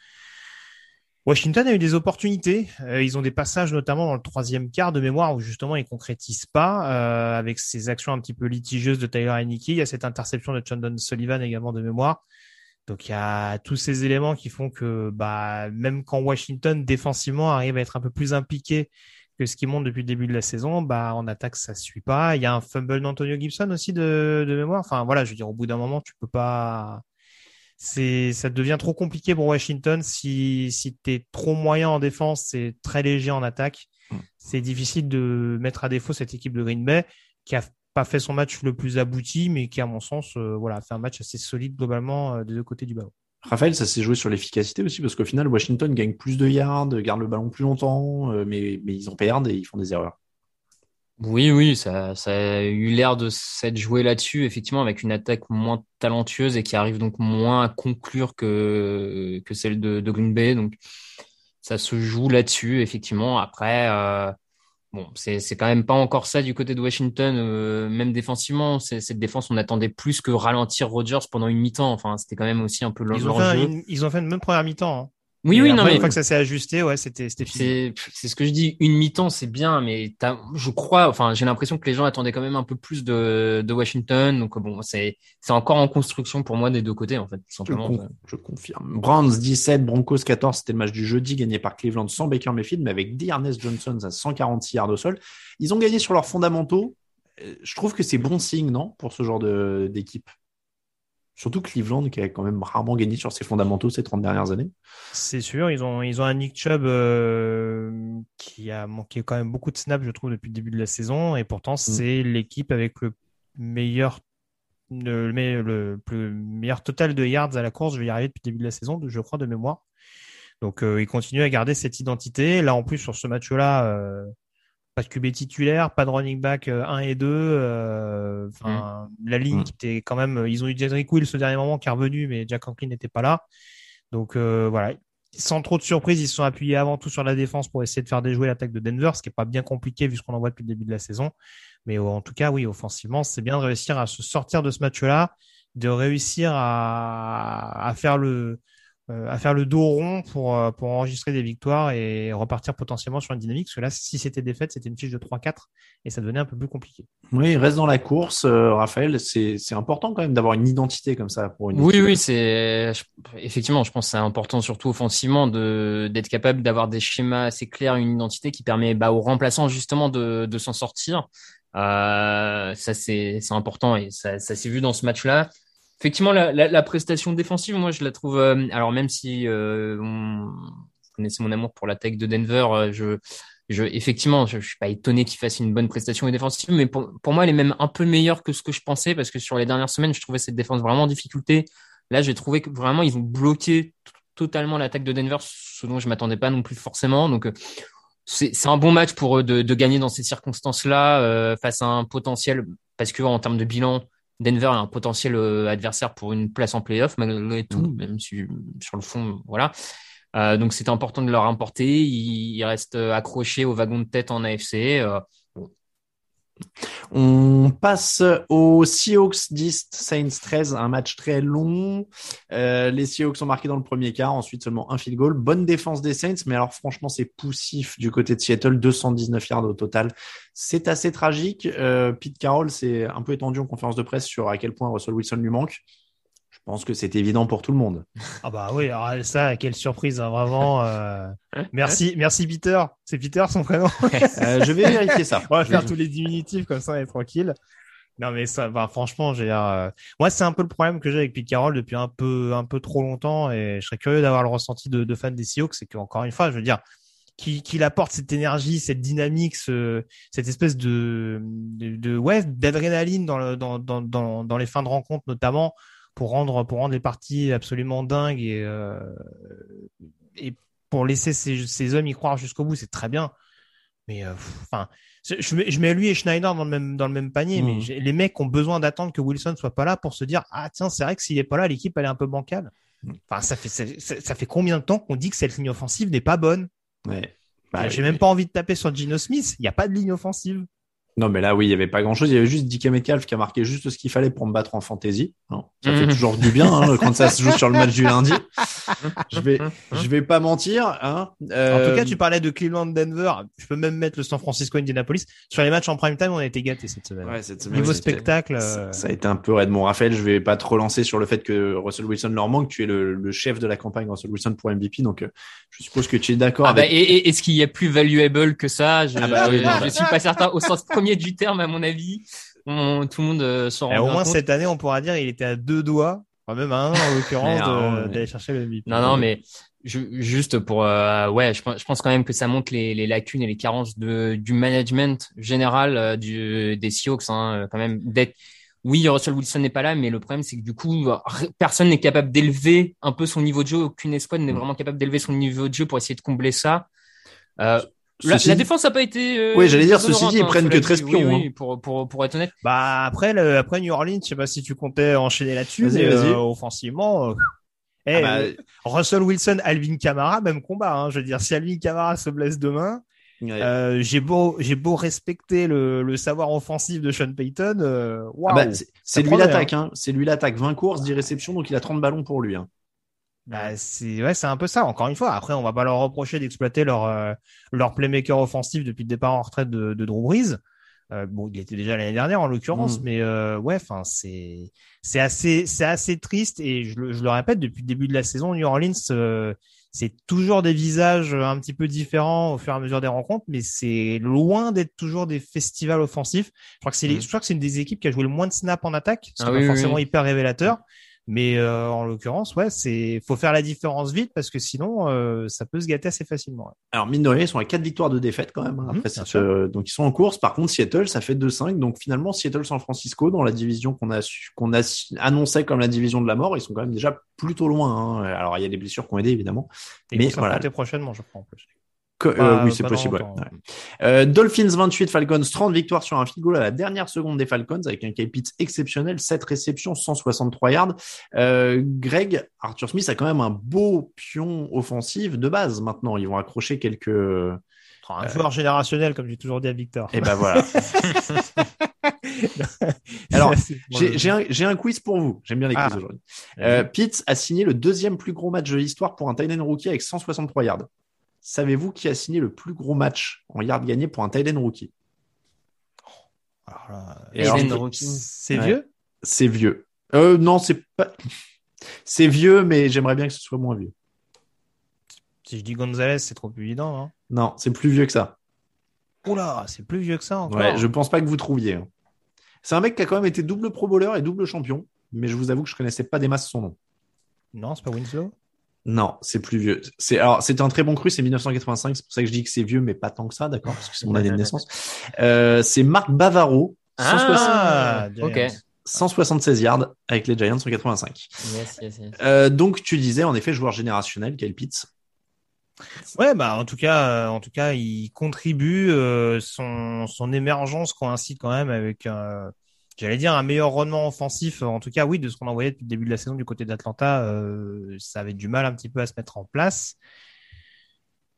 Washington a eu des opportunités. Euh, ils ont des passages, notamment dans le troisième quart de mémoire, où justement ils concrétisent pas euh, avec ces actions un petit peu litigieuses de Tyler Heineke. Il y a cette interception de Chandon Sullivan également de mémoire. Donc il y a tous ces éléments qui font que bah, même quand Washington défensivement arrive à être un peu plus impliqué que ce qui monte depuis le début de la saison, bah en attaque ça suit pas. Il y a un fumble d'Antonio Gibson aussi de, de mémoire. Enfin voilà, je veux dire au bout d'un moment tu peux pas c'est ça devient trop compliqué pour Washington si si tu es trop moyen en défense, c'est très léger en attaque. Mm. C'est difficile de mettre à défaut cette équipe de Green Bay qui a pas fait son match le plus abouti mais qui à mon sens euh, voilà, fait un match assez solide globalement euh, des deux côtés du ballon. Raphaël, ça s'est joué sur l'efficacité aussi parce qu'au final Washington gagne plus de yards, garde le ballon plus longtemps euh, mais mais ils en perdent et ils font des erreurs. Oui, oui, ça, ça a eu l'air de s'être joué là-dessus, effectivement, avec une attaque moins talentueuse et qui arrive donc moins à conclure que, que celle de, de Green Bay. Donc, ça se joue là-dessus, effectivement. Après, euh, bon, c'est, c'est quand même pas encore ça du côté de Washington, euh, même défensivement. C'est, cette défense, on attendait plus que ralentir Rodgers pendant une mi-temps. Enfin, c'était quand même aussi un peu l'enjeu. Ils, ont fait une, ils ont fait une même première mi-temps. Hein. Oui, oui, non, mais une fois que ça s'est ajusté, ouais, c'était c'était fini. C'est ce que je dis. Une mi-temps, c'est bien, mais je crois, enfin, j'ai l'impression que les gens attendaient quand même un peu plus de, de Washington. Donc bon, c'est c'est encore en construction pour moi des deux côtés, en fait, simplement. Je, confirme. Browns 17, Broncos 14, c'était le match du jeudi gagné par Cleveland sans Baker Mayfield, mais avec Ernest Johnson à 146 yards au sol. Ils ont gagné sur leurs fondamentaux. Euh, je trouve que c'est bon signe, non, pour ce genre d'équipe? Surtout Cleveland qui a quand même rarement gagné sur ses fondamentaux ces 30 dernières années. C'est sûr, ils ont, ils ont un Nick Chubb euh, qui a manqué quand même beaucoup de snaps, je trouve, depuis le début de la saison. Et pourtant, mm. c'est l'équipe avec le meilleur, le, le, le, meilleur total de yards à la course. Je vais y arriver depuis le début de la saison, je crois, de mémoire. Donc, euh, ils continuent à garder cette identité. Là, en plus, sur ce match-là, euh, pas de QB titulaire, pas de running back 1 euh, et 2. Euh, enfin, mm. la ligne mm. qui était quand même. Ils ont eu Jedrick Will ce dernier moment qui est revenu, mais Jack Conklin n'était pas là. Donc euh, voilà, sans trop de surprise, ils se sont appuyés avant tout sur la défense pour essayer de faire déjouer l'attaque de Denver, ce qui est pas bien compliqué vu ce qu'on en voit depuis le début de la saison. Mais en tout cas, oui, offensivement, c'est bien de réussir à se sortir de ce match-là, de réussir à, à faire le euh, à faire le dos rond pour, euh, pour enregistrer des victoires et repartir potentiellement sur une dynamique. Parce que là, si c'était défaite, c'était une fiche de 3-4 et ça devenait un peu plus compliqué. Oui, il reste dans la course, euh, Raphaël. C'est important quand même d'avoir une identité comme ça pour une. Oui, oui, c'est effectivement, je pense que c'est important surtout offensivement de d'être capable d'avoir des schémas assez clairs, une identité qui permet bah, aux remplaçants justement de, de s'en sortir. Euh, ça c'est important et ça, ça s'est vu dans ce match-là effectivement, la, la, prestation défensive, moi, je la trouve. Euh, alors, même si euh, vous connaissez mon amour pour l'attaque de Denver, euh, je, je, effectivement, je, je suis pas étonné qu'il fasse une bonne prestation défensive, mais pour, pour moi, elle est même un peu meilleure que ce que je pensais parce que sur les dernières semaines, je trouvais cette défense vraiment en difficulté. Là, j'ai trouvé que vraiment, ils ont bloqué totalement l'attaque de Denver, ce dont je m'attendais pas non plus forcément. Donc, c'est un bon match pour eux de, de gagner dans ces circonstances-là face à un potentiel, parce que en termes de bilan, Denver a un potentiel euh, adversaire pour une place en playoff malgré tout, mm. même si sur le fond, voilà. Euh, donc c'était important de leur importer. Ils, restent accrochés au wagon de tête en AFC. Euh, on passe aux Seahawks 10, Saints 13, un match très long. Euh, les Seahawks ont marqué dans le premier quart, ensuite seulement un field goal. Bonne défense des Saints, mais alors franchement c'est poussif du côté de Seattle, 219 yards au total. C'est assez tragique. Euh, Pete Carroll s'est un peu étendu en conférence de presse sur à quel point Russell Wilson lui manque. Je pense que c'est évident pour tout le monde. Ah bah oui, alors ça, quelle surprise, hein, vraiment. Euh... merci, merci Peter. C'est Peter son prénom. euh, je vais vérifier ça. On va faire tous les diminutifs comme ça, on est tranquille. Non mais ça, bah, franchement, j'ai, euh... moi c'est un peu le problème que j'ai avec Pete Carroll depuis un peu, un peu trop longtemps, et je serais curieux d'avoir le ressenti de, de fans des Seahawks, c'est qu'encore une fois, je veux dire, qu'il apporte cette énergie, cette dynamique, ce, cette espèce de, de, de ouais, d'adrénaline dans, le, dans, dans, dans, dans les fins de rencontre notamment pour rendre pour rendre les parties absolument dingues et euh, et pour laisser ces, ces hommes y croire jusqu'au bout, c'est très bien. Mais euh, enfin, je, mets, je mets lui et Schneider dans le même dans le même panier. Mais mmh. les mecs ont besoin d'attendre que Wilson soit pas là pour se dire ah tiens c'est vrai que s'il est pas là l'équipe elle est un peu bancale. Mmh. Enfin ça fait ça, ça, fait combien de temps qu'on dit que cette ligne offensive n'est pas bonne? Ouais. Bah, J'ai même pas envie de taper sur Gino Smith. Il n'y a pas de ligne offensive. Non, mais là, oui, il n'y avait pas grand-chose. Il y avait juste DK Metcalf qui a marqué juste ce qu'il fallait pour me battre en fantasy. ça fait mhm. toujours du bien hein, quand ça se joue sur le match du lundi. Je vais, je vais pas mentir. Hein. En tout cas, euh, tu parlais de Cleveland-Denver. Je peux même mettre le San Francisco-Indianapolis. Sur les matchs en prime time, on a été gâtés cette semaine. Ouais, cette semaine Niveau spectacle. Euh, ça, a été un peu raide. Mon Raphaël, je vais pas te relancer sur le fait que Russell Wilson leur manque. Tu es le, chef de la campagne Russell Wilson pour MVP. Donc, euh, je suppose que tu es d'accord. Ah bah, et, est-ce qu'il y a plus valuable que ça Je, ah bah je suis pas certain au sens premier du terme, à mon avis avis. tout le monde euh, s'en rend Au moins cette année, on pourra dire il était à deux doigts, enfin même à un en l'occurrence, d'aller chercher le MVP. Non, non, mais juste pour euh, ouais, je, je, pense quand même que ça montre les, les lacunes et les carences de, du management général euh, du, des Seahawks, hein, quand même d'être. Oui, Russell Wilson n'est pas là, mais le problème c'est que du coup, personne n'est capable d'élever un peu son niveau de jeu. Aucune escouade n'est mm. vraiment capable d'élever son niveau de jeu pour essayer de combler ça. Euh, la, défense n'a pas été. Euh, oui, j'allais dire, ceci dit, ils hein, prennent que 13 pions. Oui, hein. pour, pour, pour être honnête. Bah, après, le, après New Orleans, je sais pas si tu comptais enchaîner là-dessus. Vas-y. Euh, offensivement. Euh... Ah eh, bah, Russell Wilson, Alvin Kamara, même combat. Hein. Je veux dire, si Alvin Kamara se blesse demain, euh, j'ai beau, j'ai beau respecter le, le, savoir offensif de Sean Payton. Euh, ah bah, c'est lui l'attaque. Hein. C'est lui l'attaque. 20 courses, 10 réceptions, donc il a 30 ballons pour lui. Hein. Bah, c'est ouais, c'est un peu ça. Encore une fois, après, on va pas leur reprocher d'exploiter leur euh, leur playmaker offensif depuis le départ en retraite de, de Drew Brees. Euh, bon, il était déjà l'année dernière en l'occurrence, Mm. mais euh, ouais, enfin, c'est c'est assez c'est assez triste et je le, je le répète depuis le début de la saison, New Orleans, euh, c'est toujours des visages un petit peu différents au fur et à mesure des rencontres, mais c'est loin d'être toujours des festivals offensifs. Je crois que c'est Mm. je crois que c'est une des équipes qui a joué le moins de snaps en attaque, ce qui Ah oui, pas oui, forcément oui. hyper révélateur. Mais euh, en l'occurrence, ouais, c'est faut faire la différence vite parce que sinon euh, ça peut se gâter assez facilement. Alors, mine de rien, ils sont à 4 victoires de défaite quand même. hein, Mhm, après euh, donc, ils sont en course. Par contre, Seattle, ça fait 2-5. Donc, finalement, Seattle-San Francisco, dans la division qu'on a, qu'on a annoncé comme la division de la mort, ils sont quand même déjà plutôt loin. hein. Alors, il y a des blessures qui ont aidé, évidemment. Et Mais voilà. prochainement, je crois en plus. Que- Pas- euh, oui, c'est possible. ouais. longtemps. Ouais. Euh, Dolphins 28, Falcons 30 victoires sur un field goal à la dernière seconde des Falcons avec un Pitts exceptionnel, 7 réceptions, 163 yards. Euh, Greg, Arthur Smith a quand même un beau pion offensif de base maintenant. Ils vont accrocher quelques. Un joueur générationnel, comme j'ai toujours dit à Victor. Et ben voilà. Alors, J'ai un, j'ai un quiz pour vous. J'aime bien les quiz Ah. aujourd'hui. Euh, Pitts a signé le deuxième plus gros match de l'histoire pour un tight end rookie avec 163 yards. Savez-vous qui a signé le plus gros match en yards gagnés pour un tight end rookie? C'est Ouais. vieux? C'est vieux. Euh, non, c'est pas. C'est vieux, mais j'aimerais bien que ce soit moins vieux. Si je dis Gonzalez, c'est trop évident. Hein. Non, c'est plus vieux que ça. Oula, c'est plus vieux que ça encore. Ouais, je pense pas que vous trouviez. hein. C'est un mec qui a quand même été double pro bowler et double champion, mais je vous avoue que je connaissais pas des masses son nom. Non, c'est pas Winslow? Non, c'est plus vieux. C'est alors c'était un très bon cru, c'est 1985, c'est pour ça que je dis que c'est vieux, mais pas tant que ça, d'accord, parce que c'est mon année de naissance. Euh, c'est Marc Bavaro, 160 Ah, ok. Giants. 176 yards avec les Giants en 85. Yes, yes, yes. Euh, donc tu disais en effet joueur générationnel, Kyle Pitts. Ouais, bah en tout cas, euh, en tout cas, il contribue. euh, son son émergence coïncide quand même avec, euh, j'allais dire, un meilleur rendement offensif. En tout cas, oui, de ce qu'on en voyait depuis le début de la saison du côté d'Atlanta, euh, ça avait du mal un petit peu à se mettre en place.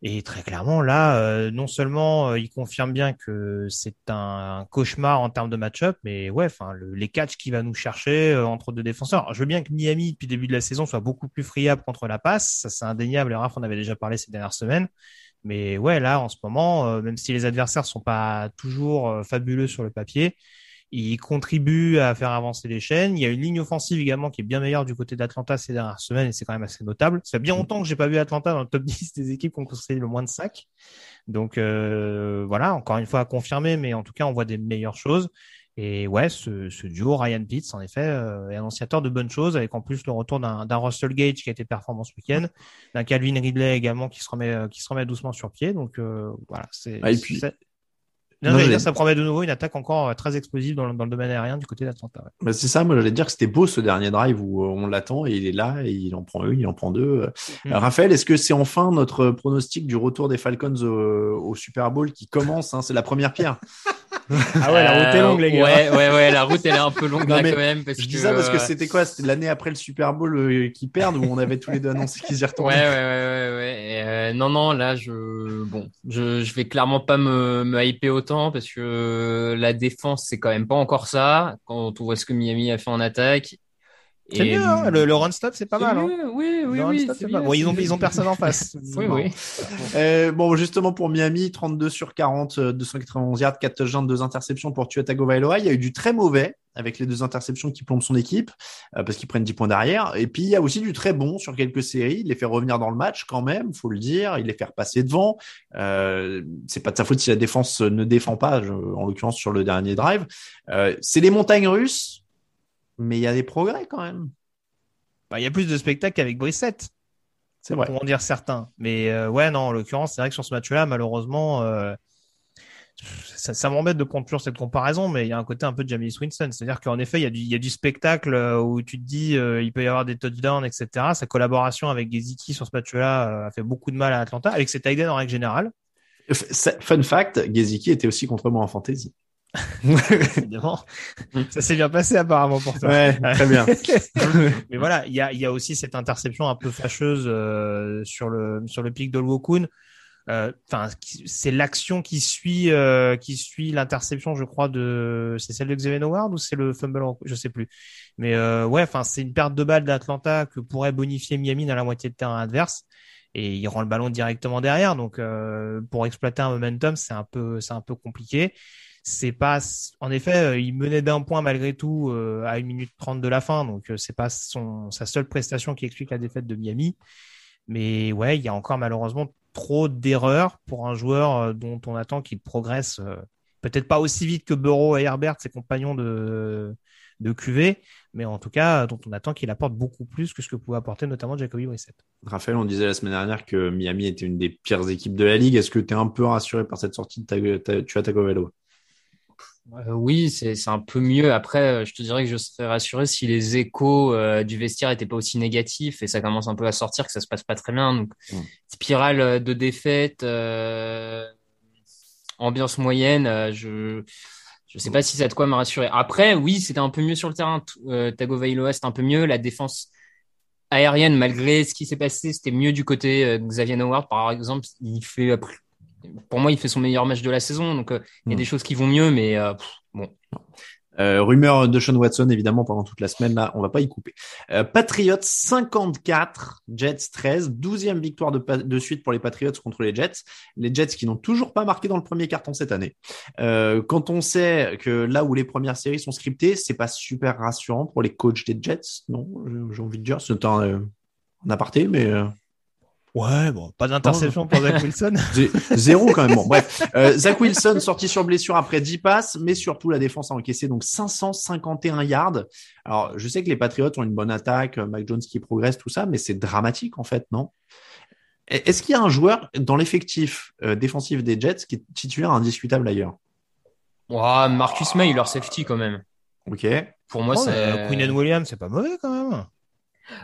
Et très clairement, là, euh, non seulement euh, il confirme bien que c'est un, cauchemar en termes de match-up, mais ouais, enfin, le- les catchs qu'il va nous chercher euh, entre deux défenseurs. Alors, je veux bien que Miami, depuis le début de la saison, soit beaucoup plus friable contre la passe. Ça, c'est indéniable. Et Raph, on avait déjà parlé ces dernières semaines. Mais ouais, là, en ce moment, euh, même si les adversaires sont pas toujours euh, fabuleux sur le papier, ils contribuent à faire avancer les chaînes. Il y a une ligne offensive également qui est bien meilleure du côté d'Atlanta ces dernières semaines et c'est quand même assez notable. Ça fait bien longtemps que j'ai pas vu Atlanta dans le top 10 des équipes qui ont concédé le moins de sacs. Donc euh, voilà, encore une fois à confirmer, mais en tout cas, on voit des meilleures choses. Et ouais, ce, ce duo Ryan Pitts, en effet, euh, est annonciateur de bonnes choses, avec en plus le retour d'un Russell Gage qui a été performant ce week-end, d'un Calvin Ridley également qui se remet euh, qui se remet doucement sur pied. Donc euh, voilà, c'est. Ah, et puis- c'est- Non, dire, ça promet de nouveau une attaque encore euh, très explosive dans le, dans le domaine aérien du côté d'Atlanta. ouais. Bah, c'est ça, moi j'allais dire que c'était beau ce dernier drive où euh, on l'attend et il est là et il en prend une, il en prend deux. Euh, Mhm. Raphaël, est-ce que c'est enfin notre pronostic du retour des Falcons au, au Super Bowl qui commence hein, C'est la première pierre. Ah ouais, la route est Euh, longue, les gars. Ouais, ouais, ouais, la route elle est un peu longue Non, là quand même. Parce Je dis que, ça parce que euh, c'était quoi? C'était l'année après le Super Bowl euh, qu'ils perdent où on avait tous les deux annoncé qu'ils y Ouais, retournaient? ouais, ouais, ouais, ouais. Et, euh, non, non, là, je, bon, je, je vais clairement pas me, me hyper autant parce que la défense, c'est quand même pas encore ça. Quand on voit ce que Miami a fait en attaque. C'est mieux, hein, le, le run stop, c'est pas mal. Hein. Oui, oui, Le run oui. stop, pas- bien, Bon, ils ont, ils ont bien. personne en face. Oui, Bon. oui. Euh, bon, justement pour Miami, 32 sur 40, euh, 291 yards, 4 touchdowns, 2 interceptions pour Tua Tagovailoa. Il y a eu du très mauvais avec les deux interceptions qui plombent son équipe euh, parce qu'ils prennent 10 points derrière. Et puis il y a aussi du très bon sur quelques séries. Il les fait revenir dans le match quand même, faut le dire. Il les fait repasser devant. Euh, c'est pas de sa faute si la défense ne défend pas, je- en l'occurrence sur le dernier drive. Euh, c'est les montagnes russes, mais il y a des progrès quand même. Bah, il y a plus de spectacles qu'avec Brissette. C'est vrai. Pour en dire certains. Mais euh, ouais, non, en l'occurrence, c'est vrai que sur ce match-là, malheureusement, euh, ça, ça m'embête de prendre toujours cette comparaison, mais il y a un côté un peu de Jameis Winston. C'est-à-dire qu'en effet, il y, a du, il y a du spectacle euh, où tu te dis euh, il peut y avoir des touchdowns, etc. Sa collaboration avec Gesicki sur ce match-là euh, a fait beaucoup de mal à Atlanta, avec ses tight en règle générale. Fun fact, Geziki était aussi contre moi en fantasy. Évidemment. ça s'est bien passé apparemment pour toi. Ouais, très bien. Mais voilà, il y a, il y a aussi cette interception un peu fâcheuse euh, sur le sur le pic de Wokun. Euh, enfin, c'est l'action qui suit euh, qui suit l'interception, je crois de c'est celle de Xavier Howard ou c'est le fumble, je sais plus. Mais euh, ouais, enfin c'est une perte de balle d'Atlanta que pourrait bonifier Miami dans la moitié de terrain adverse et il rend le ballon directement derrière. Donc pour exploiter un momentum, c'est un peu c'est un peu compliqué. C'est pas en effet, il menait d'un point malgré tout à une minute trente de la fin, donc c'est pas son sa seule prestation qui explique la défaite de Miami. Mais ouais, il y a encore malheureusement trop d'erreurs pour un joueur euh, dont on attend qu'il progresse euh, peut-être pas aussi vite que Burrow et Herbert, ses compagnons de, de QV, mais en tout cas, dont on attend qu'il apporte beaucoup plus que ce que pouvait apporter notamment Jacoby Brissett. Raphaël, on disait la semaine dernière que Miami était une des pires équipes de la ligue. Est-ce que tu es un peu rassuré par cette sortie de ta, tu as Tagovailoa? Euh, oui, c'est un peu mieux. Après, euh, je te dirais que je serais rassuré si les échos euh, du vestiaire n'étaient pas aussi négatifs et ça commence un peu à sortir, que ça se passe pas très bien. Donc, mm. spirale de défaite, ambiance moyenne. je je sais pas si ça a de quoi me rassurer. Après, oui, c'était un peu mieux sur le terrain. Tagovailoa, c'était un peu mieux. La défense aérienne, malgré ce qui s'est passé, c'était mieux du côté Xavier Howard, par exemple. Il fait pour moi, il fait son meilleur match de la saison. Donc, euh, il y a des hmm. choses qui vont mieux, mais euh, bon. Euh, rumeur de Sean Watson, évidemment, pendant toute la semaine, là, on va pas y couper. Patriots 54, Jets 13, 12e victoire de, de, suite pour les Patriots contre les Jets. Les Jets qui n'ont toujours pas marqué dans le premier carton cette année. Quand on sait que là où les premières séries sont scriptées, c'est pas super rassurant pour les coachs des Jets, non J'ai envie de dire, c'est un, un aparté, mais Ouais, bon, pas d'interception pour Zach Wilson. Zéro quand même. Bon, bref. Euh, Zach Wilson sorti sur blessure après 10 passes, mais surtout la défense a encaissé donc 551 yards. Alors, je sais que les Patriots ont une bonne attaque, euh, Mike Jones qui progresse, tout ça, mais c'est dramatique en fait, non? Est-ce qu'il y a un joueur dans l'effectif euh, défensif des Jets qui est titulaire indiscutable ailleurs? Wow, Marcus May, leur safety quand même. Ok. Pour moi, oh, c'est. Queen Williams, c'est pas mauvais quand même.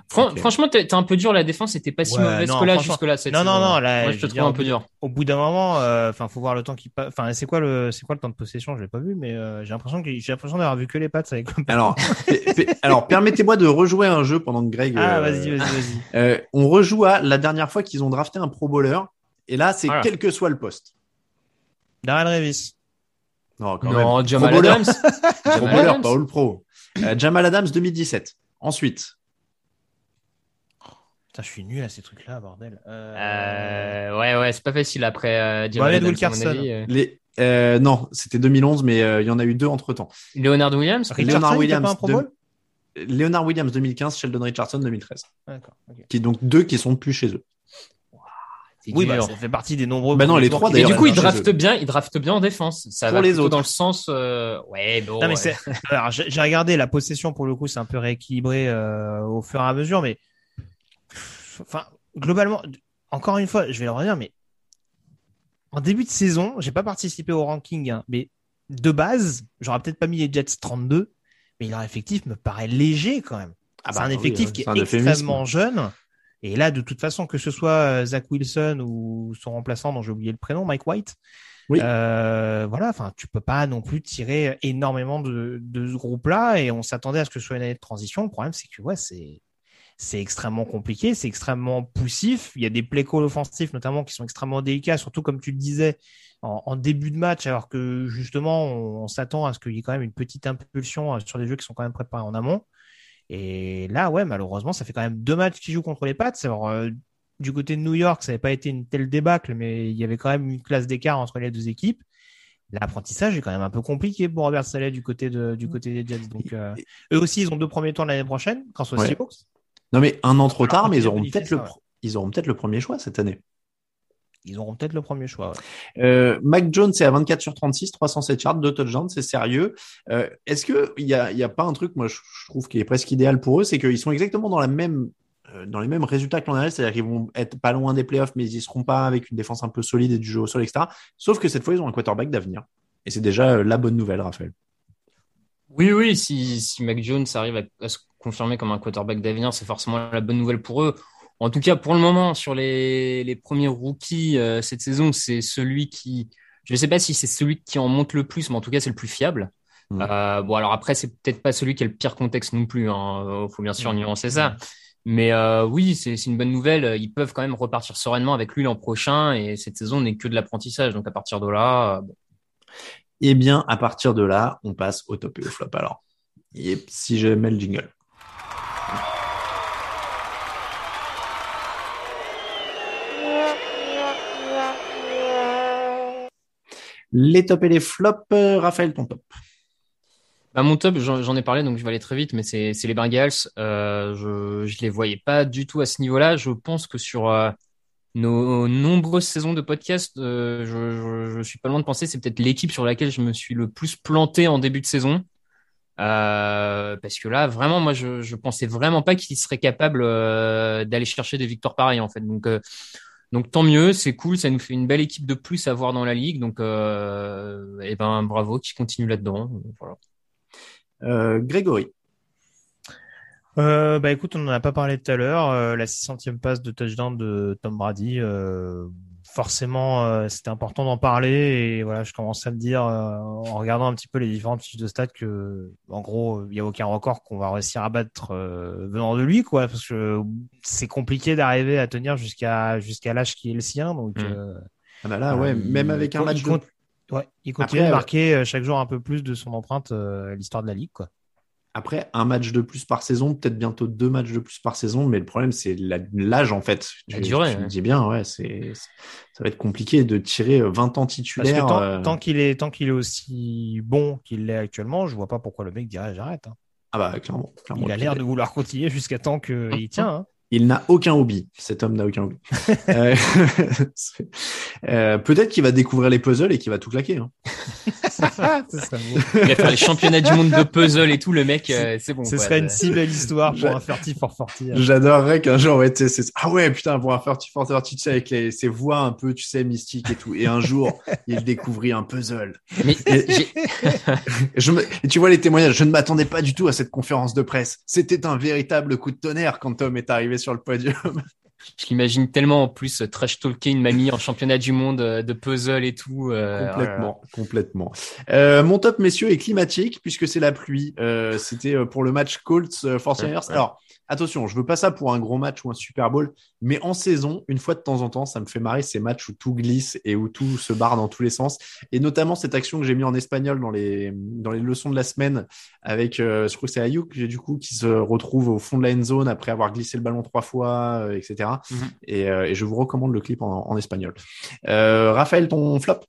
Franchement, t'es un peu dur. La défense était pas si mauvaise que là jusque là. non, non, non, Moi, je te trouve un peu dur. Au bout d'un moment, euh, enfin, faut voir le temps qui passe. Enfin, c'est quoi le, c'est quoi le temps de possession? Je l'ai pas vu, mais euh, j'ai l'impression que j'ai l'impression d'avoir vu que les pattes avec. alors, alors, permettez-moi de rejouer un jeu pendant que Greg. Ah, vas-y, vas-y, vas-y. Euh, on rejoue à la dernière fois qu'ils ont drafté un Pro Bowler, et là, c'est quel que soit le poste. Darrell Revis. Non, quand non, même. Jamal Adams. Pro Bowler, pas All Pro. Jamal Adams 2017. Ensuite, je suis nul à ces trucs-là, bordel. Euh... euh ouais, ouais, c'est pas facile après. Euh, Wilkerson. Euh. Les... Euh, non, c'était 2011, mais il y en a eu deux entre temps. Leonard Williams? Leonard Williams. De... Leonard Williams 2015, Sheldon Richardson 2013. D'accord. Qui donc deux qui sont plus chez eux. Oui, bah, ça fait partie des nombreux. Bah non, les trois. Et du coup, ils draftent bien, ils draftent bien en défense. Ça pour va les autres. dans le sens. Euh... Ouais, bon. Non, mais c'est. Alors, j'ai regardé la possession pour le coup, c'est un peu rééquilibré euh, au fur et à mesure, mais enfin, globalement, encore une fois, je vais le redire, mais en début de saison, j'ai pas participé au ranking, hein, mais de base, j'aurais peut-être pas mis les Jets 32, mais leur effectif me paraît léger quand même. Ah c'est bah un effectif qui est, extrêmement jeune. Et là, de toute façon, que ce soit euh, Zach Wilson ou son remplaçant, dont j'ai oublié le prénom, Mike White, oui. Euh, voilà, enfin, tu peux pas non plus tirer énormément de, de ce groupe-là. Et on s'attendait à ce que ce soit une année de transition. Le problème, c'est que ouais, c'est c'est extrêmement compliqué, c'est extrêmement poussif. Il y a des play calls offensifs notamment qui sont extrêmement délicats, surtout comme tu le disais en, début de match, alors que justement on, s'attend à ce qu'il y ait quand même une petite impulsion euh, sur des jeux qui sont quand même préparés en amont. Et là, ouais, malheureusement, ça fait quand même deux matchs qui jouent contre les Pats. Alors, euh, du côté de New York, ça n'avait pas été une telle débâcle, mais il y avait quand même une classe d'écart entre les deux équipes. L'apprentissage est quand même un peu compliqué pour Robert Saleh du côté de, du côté des Jets. Donc, euh, eux aussi, ils ont deux premiers tours l'année prochaine, grâce aux Seahawks. Non, mais un an trop tard, mais ils auront peut-être le, ils auront peut-être le premier choix cette année. Ils auront peut-être le premier choix. Euh, Mac Jones, c'est à 24 sur 36, 307 yards, 2 touchdowns, c'est sérieux. Euh, est-ce que il y a, y a pas un truc, moi je, trouve qui est presque idéal pour eux, c'est qu'ils sont exactement dans la même euh, dans les mêmes résultats que l'an dernier, c'est-à-dire qu'ils vont être pas loin des playoffs, mais ils y seront pas avec une défense un peu solide et du jeu au sol, etc. Sauf que cette fois, ils ont un quarterback d'avenir. Et c'est déjà la bonne nouvelle, Raphaël. Oui, oui, si, si Mac Jones arrive à, se confirmer comme un quarterback d'avenir, c'est forcément la bonne nouvelle pour eux. En tout cas, pour le moment, sur les, les premiers rookies euh, cette saison, c'est celui qui, je ne sais pas si c'est celui qui en monte le plus, mais en tout cas, c'est le plus fiable. Euh, bon, alors après, c'est peut-être pas celui qui a le pire contexte non plus. Il hein. faut bien sûr nuancer ça. Mais euh, oui, c'est c'est une bonne nouvelle. Ils peuvent quand même repartir sereinement avec lui l'an prochain et cette saison n'est que de l'apprentissage. Donc à partir de là, euh, bon. Eh bien, à partir de là, on passe au top et au flop alors. Si je mets le jingle. Les tops et les flops, euh, Raphaël, ton top. Bah, mon top, j'en ai parlé, donc je vais aller très vite, mais c'est les Bengals. Euh, je je les voyais pas du tout à ce niveau-là. Je pense que sur euh, nos nombreuses saisons de podcast, euh, je, je, suis pas loin de penser, c'est peut-être l'équipe sur laquelle je me suis le plus planté en début de saison. Euh, parce que là, vraiment, moi, je, je pensais vraiment pas qu'ils seraient capables euh, d'aller chercher des victoires pareilles, en fait. Donc, euh, donc tant mieux, c'est cool, ça nous fait une belle équipe de plus à voir dans la ligue. Donc, euh, et ben, bravo, qui continue là-dedans. Voilà. Euh, Grégory. Euh, bah écoute, on n'en a pas parlé tout à l'heure. Euh, la 600e passe de touchdown de Tom Brady, euh, forcément, euh, c'était important d'en parler. Et voilà, je commence à me dire, euh, en regardant un petit peu les différentes fiches de stats, que en gros, il n'y a aucun record qu'on va réussir à battre euh, venant de lui, quoi, parce que c'est compliqué d'arriver à tenir jusqu'à jusqu'à l'âge qui est le sien. Donc Mm. euh, Ah bah là, ouais, même il avec un match il de- compte- ouais, il continue Après, de marquer chaque jour un peu plus de son empreinte euh, à l'histoire de la ligue, quoi. Après, un match de plus par saison, peut-être bientôt deux matchs de plus par saison, mais le problème, c'est l'âge, en fait. La Tu- durée, Tu, me ouais. dis bien, ouais, c'est, ça va être compliqué de tirer 20 ans Parce que titulaire. tant, euh, tant qu'il est tant qu'il est aussi bon qu'il l'est actuellement, je vois pas pourquoi le mec dirait j'arrête. hein. Ah bah, clairement. clairement Il a l'air de vouloir continuer jusqu'à temps qu'il tient. Hein. Il n'a aucun hobby. Cet homme n'a aucun hobby. Euh, euh, peut-être qu'il va découvrir les puzzles et qu'il va tout claquer. hein. Beau. Il va faire les championnats du monde de puzzle et tout, le mec, euh, c'est bon. Ce quoi. serait une si belle histoire pour un Ferti for Forty. hein. J'adorerais qu'un jour, ouais, tu sais, c'est- ah ouais, putain, pour un 30 for 30, tu sais, avec les, ses voix un peu, tu sais, mystiques et tout. Et un jour, il découvrit un puzzle. Mais Et- j'ai- Et Je me- et tu vois les témoignages, je ne m'attendais pas du tout à cette conférence de presse. C'était un véritable coup de tonnerre quand Tom est arrivé sur le podium. je l'imagine tellement en plus trash talker une mamie en championnat du monde euh, de puzzle et tout. euh, complètement, complètement. Euh, mon top, messieurs, est climatique puisque c'est la pluie. Euh, C'était pour le match Colts euh, 49ers. Ouais. Alors, attention, je veux pas ça pour un gros match ou un Super Bowl, mais en saison, une fois de temps en temps, ça me fait marrer ces matchs où tout glisse et où tout se barre dans tous les sens. Et notamment cette action que j'ai mis en espagnol dans les dans les leçons de la semaine avec, euh, je crois que c'est Ayuk, du coup, qui se retrouve au fond de la end zone après avoir glissé le ballon trois fois, euh, etc. Mhm. Et, euh, et je vous recommande le clip en, en espagnol. Raphaël, ton flop?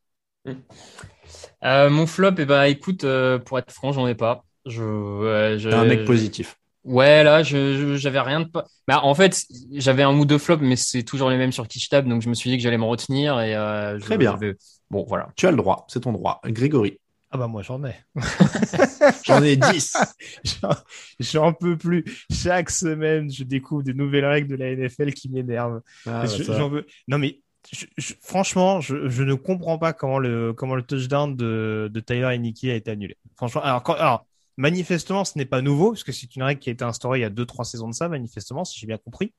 Euh, mon flop, eh ben, écoute, pour être franc, j'en ai pas. Je, T'es un mec positif. Ouais, là, je, j'avais rien de pas. Bah, en fait, j'avais un ou deux flops, mais c'est toujours les mêmes sur Kitchtab, donc je me suis dit que j'allais me retenir et euh, je- Très bien. je vais- Bon, voilà. Tu as le droit, c'est ton droit. Grégory, Ah bah moi j'en ai. j'en ai 10. J'en- peux plus. Chaque semaine, je découvre des nouvelles règles de la NFL qui m'énervent. Ah, j'en veux. Non mais je- je- franchement, je, je ne comprends pas comment le comment le touchdown de, de Tyler Heineke a été annulé. Franchement, alors, quand, alors manifestement, ce n'est pas nouveau parce que c'est une règle qui a été instaurée il y a deux trois saisons de ça, manifestement, si j'ai bien compris.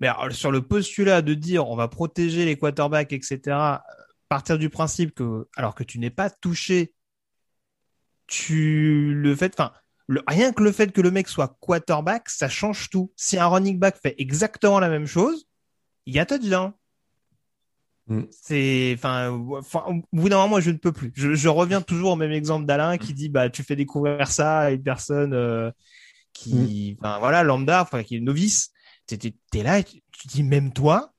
Mais sur le postulat de dire on va protéger les quarterbacks, etc. Partir du principe que alors que tu n'es pas touché, tu le fait, enfin. Rien que le fait que le mec soit quarterback, ça change tout. Si un running back fait exactement la même chose, il y a touchdown. Mm. C'est, enfin, enfin, au bout d'un moment, moi, je ne peux plus. Je, je reviens toujours au même exemple d'Alain qui dit, bah, tu fais découvrir ça à une personne euh, qui, enfin, voilà, lambda, enfin, qui est novice. T'es, t'es, t'es là, et tu, tu dis, même toi,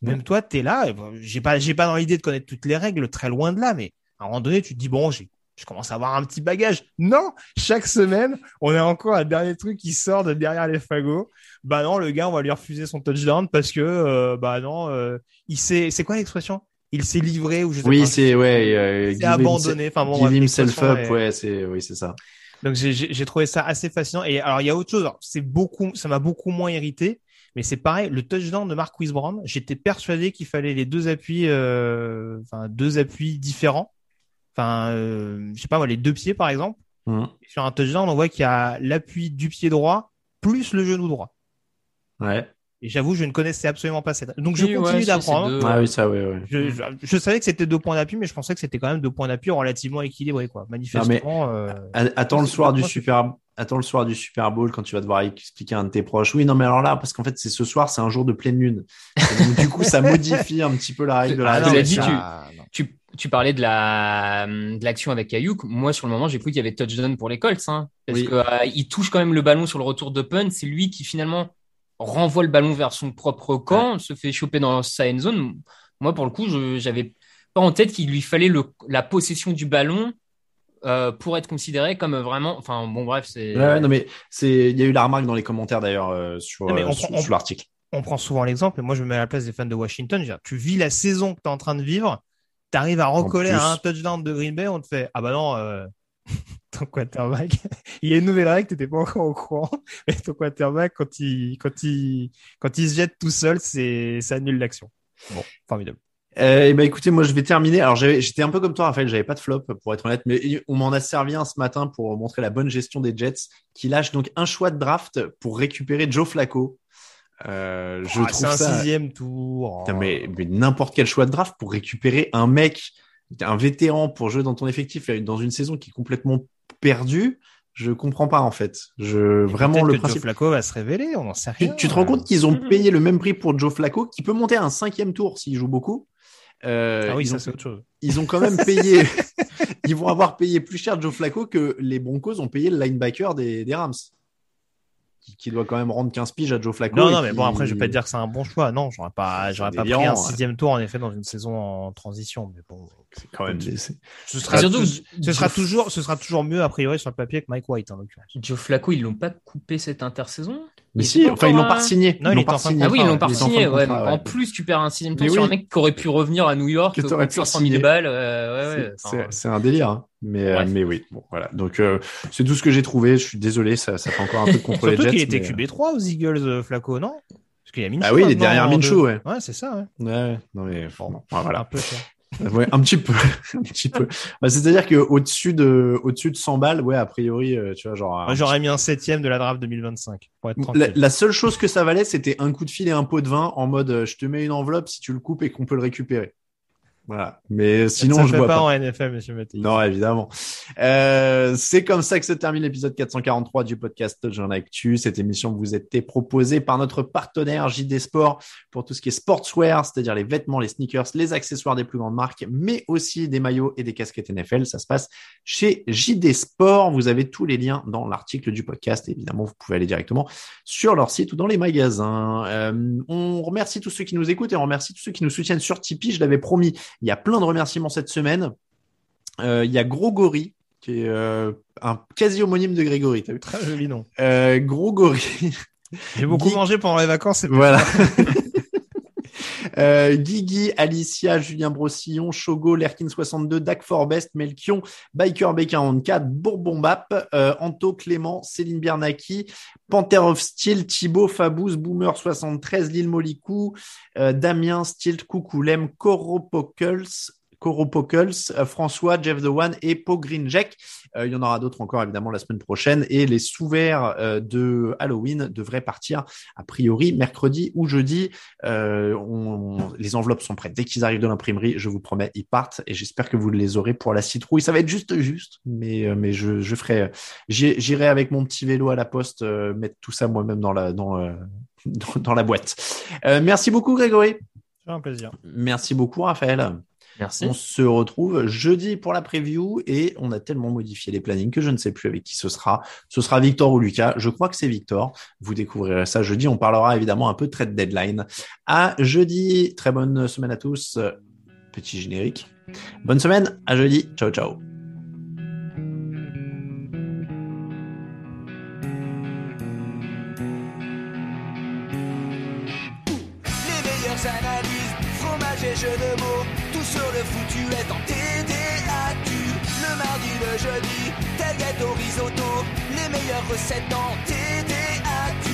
même toi, t'es là. et J'ai pas, j'ai pas dans l'idée de connaître toutes les règles, très loin de là, mais à un moment donné, tu te dis, bon, j'ai, je commence à avoir un petit bagage. Non, chaque semaine, on a encore un dernier truc qui sort de derrière les fagots. Bah non, le gars, on va lui refuser son touchdown parce que, euh, bah non, euh, il s'est, c'est quoi l'expression? Il s'est livré ou je sais Oui, pas. c'est ouais. euh, Il s'est abandonné. Enfin bon, give himself up, ouais, c'est oui, c'est ça. donc j'ai- trouvé ça assez fascinant. Et alors il y a autre chose. C'est beaucoup, ça m'a beaucoup moins irrité. Mais c'est pareil, le touchdown de Mark Brown, j'étais persuadé qu'il fallait les deux appuis, euh, enfin deux appuis différents. Enfin, euh, je sais pas moi, les deux pieds par exemple. Mhm. Sur un touchdown, on voit qu'il y a l'appui du pied droit plus le genou droit. Ouais. Et j'avoue, je ne connaissais absolument pas cette. Donc je Oui, continue d'apprendre. deux. Ah oui, ça, ouais, ouais. Je, je, je savais que c'était deux points d'appui, mais je pensais que c'était quand même deux points d'appui relativement équilibrés, quoi. Manifestement. euh, Attends le soir du Super, Attends le soir du Super Bowl quand tu vas devoir expliquer à un de tes proches. Oui, non, mais alors là, parce qu'en fait, c'est ce soir, c'est un jour de pleine lune. Donc, du coup, ça modifie un petit peu la règle de la Ah, radio. tu l'as mais dit, ça, non. Tu, tu parlais de la de l'action avec Ayuk. Moi, sur le moment, j'ai cru qu'il y avait touchdown pour les Colts, hein, parce Oui. que euh, il touche quand même le ballon sur le retour de punt. C'est lui qui finalement renvoie le ballon vers son propre camp, se fait choper dans sa end zone. Moi, pour le coup, je j'avais pas en tête qu'il lui fallait le, la possession du ballon euh, pour être considéré comme vraiment. Enfin, bon, bref, c'est. Ouais, ouais, non, mais c'est, il y a eu la remarque dans les commentaires d'ailleurs euh, sur, euh, sur, l'article. on prend souvent l'exemple, et moi je me mets à la place des fans de Washington. dire, tu vis la saison que tu es en train de vivre, tu arrives à recoller plus. à un touchdown de Green Bay, on te fait Ah bah non, euh, ton quarterback, il y a une nouvelle règle, tu pas encore au courant, mais ton quarterback, quand il, quand il, quand il se jette tout seul, c'est, ça annule l'action. Bon, formidable. Euh, et ben écoutez, moi je vais terminer. Alors j'étais un peu comme toi, Raphaël, j'avais pas de flop pour être honnête, mais on m'en a servi un ce matin pour montrer la bonne gestion des Jets, qui lâchent donc un choix de draft pour récupérer Joe Flacco. Euh, je Ah, trouve c'est un ça. sixième tour. Putain, mais, mais n'importe quel choix de draft pour récupérer un mec, un vétéran pour jouer dans ton effectif dans une saison qui est complètement perdue, je comprends pas en fait. Je vraiment le que principe. Joe Flacco va se révéler, on n'en sait Tu, rien. tu te rends compte qu'ils ont payé le même prix pour Joe Flacco, qui peut monter à un cinquième tour s'il joue beaucoup. Euh, Ah oui, ils, ça ont, c'est autre chose. ils ont quand même payé. ils vont avoir payé plus cher Joe Flacco que les Broncos ont payé le linebacker des, des Rams, qui, qui doit quand même rendre 15 piges à Joe Flacco. Non, non, mais qui- bon, après, je vais pas te dire que c'est un bon choix. Non, j'aurais pas, j'aurais pas pris un ouais. sixième tour, en effet, dans une saison en transition. Mais bon, c'est quand même. ce sera, surtout, ce, ce sera Joe- toujours, ce sera toujours mieux, a priori, sur le papier que Mike White, en l'occurrence. Joe Flacco, ils l'ont pas coupé cette intersaison? Mais si, enfin ils l'ont pas signé. Non, il l'ont pas signé. Ah oui, ils l'ont pas fin de signé. Ouais, En plus, tu perds un sixième tour sur un mec qui aurait pu revenir à New York pour t'aurais pu 500 signer. 000 balles. euh, ouais, ouais. C'est- un délire, hein. mais euh, mais oui. Bon, voilà. Donc euh, c'est tout ce que j'ai trouvé. Je suis désolé, ça, ça fait encore un peu contre les Surtout Jets. qu'il était mais, euh, QB3 aux Eagles, euh, Flacco, non? Parce qu'il y a Minshew. Ah oui, il est derrière Minshew, ouais. Ouais, c'est ça, ouais. Ouais, non mais bon, ouais, Un voilà. peu. Ouais, un petit peu, un petit peu. Bah, C'est-à-dire que au-dessus de, au-dessus de 100 balles, ouais, a priori, euh, tu vois, genre. Moi, j'aurais mis un septième de la draft 2025, pour être La, la seule chose que ça valait, c'était un coup de fil et un pot de vin en mode euh, je te mets une enveloppe si tu le coupes et qu'on peut le récupérer. Voilà. Mais sinon, ça je fait vois pas, pas. en NFL, monsieur Mattei. Non, évidemment. Euh, c'est comme ça que se termine l'épisode 443 du podcast Touchdown Actu. Cette émission vous a été proposée par notre partenaire JD Sport pour tout ce qui est sportswear, c'est-à-dire les vêtements, les sneakers, les accessoires des plus grandes marques, mais aussi des maillots et des casquettes NFL. Ça se passe chez JD Sport. Vous avez tous les liens dans l'article du podcast. Et évidemment, vous pouvez aller directement sur leur site ou dans les magasins. Euh, on remercie tous ceux qui nous écoutent et on remercie tous ceux qui nous soutiennent sur Tipeee. Je l'avais promis. Il y a plein de remerciements cette semaine. Euh, il y a Grogori, qui est euh, un quasi homonyme de Grégory. T'as vu Très joli nom. euh, Grogori. J'ai beaucoup Guy- mangé pendant les vacances. Voilà. Euh, Guigui, Alicia, Julien Brossillon, Chogo, Lerkin62, Dak Forbest, Melchion, Biker B44, Bourbon Bap, euh, Anto, Clément, Céline Biernacki, Panther of Steel, Thibaut, Fabouz, Boomer73, Lille Molicou, euh, Damien, Stilt, Coucoulem, Coropokels, Coropokels, euh, François, Jeff The One et Po Green Jack. Euh, il y en aura d'autres encore évidemment la semaine prochaine et les sous-verts euh, de Halloween devraient partir a priori mercredi ou jeudi. Euh, on- les enveloppes sont prêtes. Dès qu'ils arrivent de l'imprimerie, je vous promets, ils partent et j'espère que vous les aurez pour la citrouille. Ça va être juste juste, mais euh, mais je, je ferai, j'irai avec mon petit vélo à la poste euh, mettre tout ça moi-même dans la dans euh, dans, dans la boîte. Euh, merci beaucoup Grégory. C'est un plaisir. Merci beaucoup Raphaël. Merci. On se retrouve jeudi pour la preview et on a tellement modifié les plannings que je ne sais plus avec qui ce sera. Ce sera Victor ou Lucas. Je crois que c'est Victor. Vous découvrirez ça jeudi. On parlera évidemment un peu de trade deadline. À jeudi. Très bonne semaine à tous. Petit générique. Bonne semaine. À jeudi. Ciao, ciao. Les meilleures analyses, fromage et jeux de foutu est en TDAQ. Le mardi, le jeudi, tel gâteau risotto, les meilleures recettes dans TDAQ.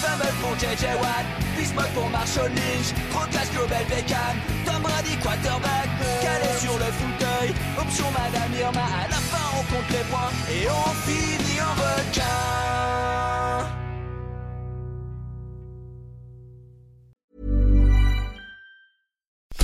Fumble pour JJ Watt, Bismuth pour Marshall Lynch, trop classe Global Beckham, Tom Brady quarterback, calé sur le fauteuil, option Madame Irma, à la fin on compte les points et on finit en requin.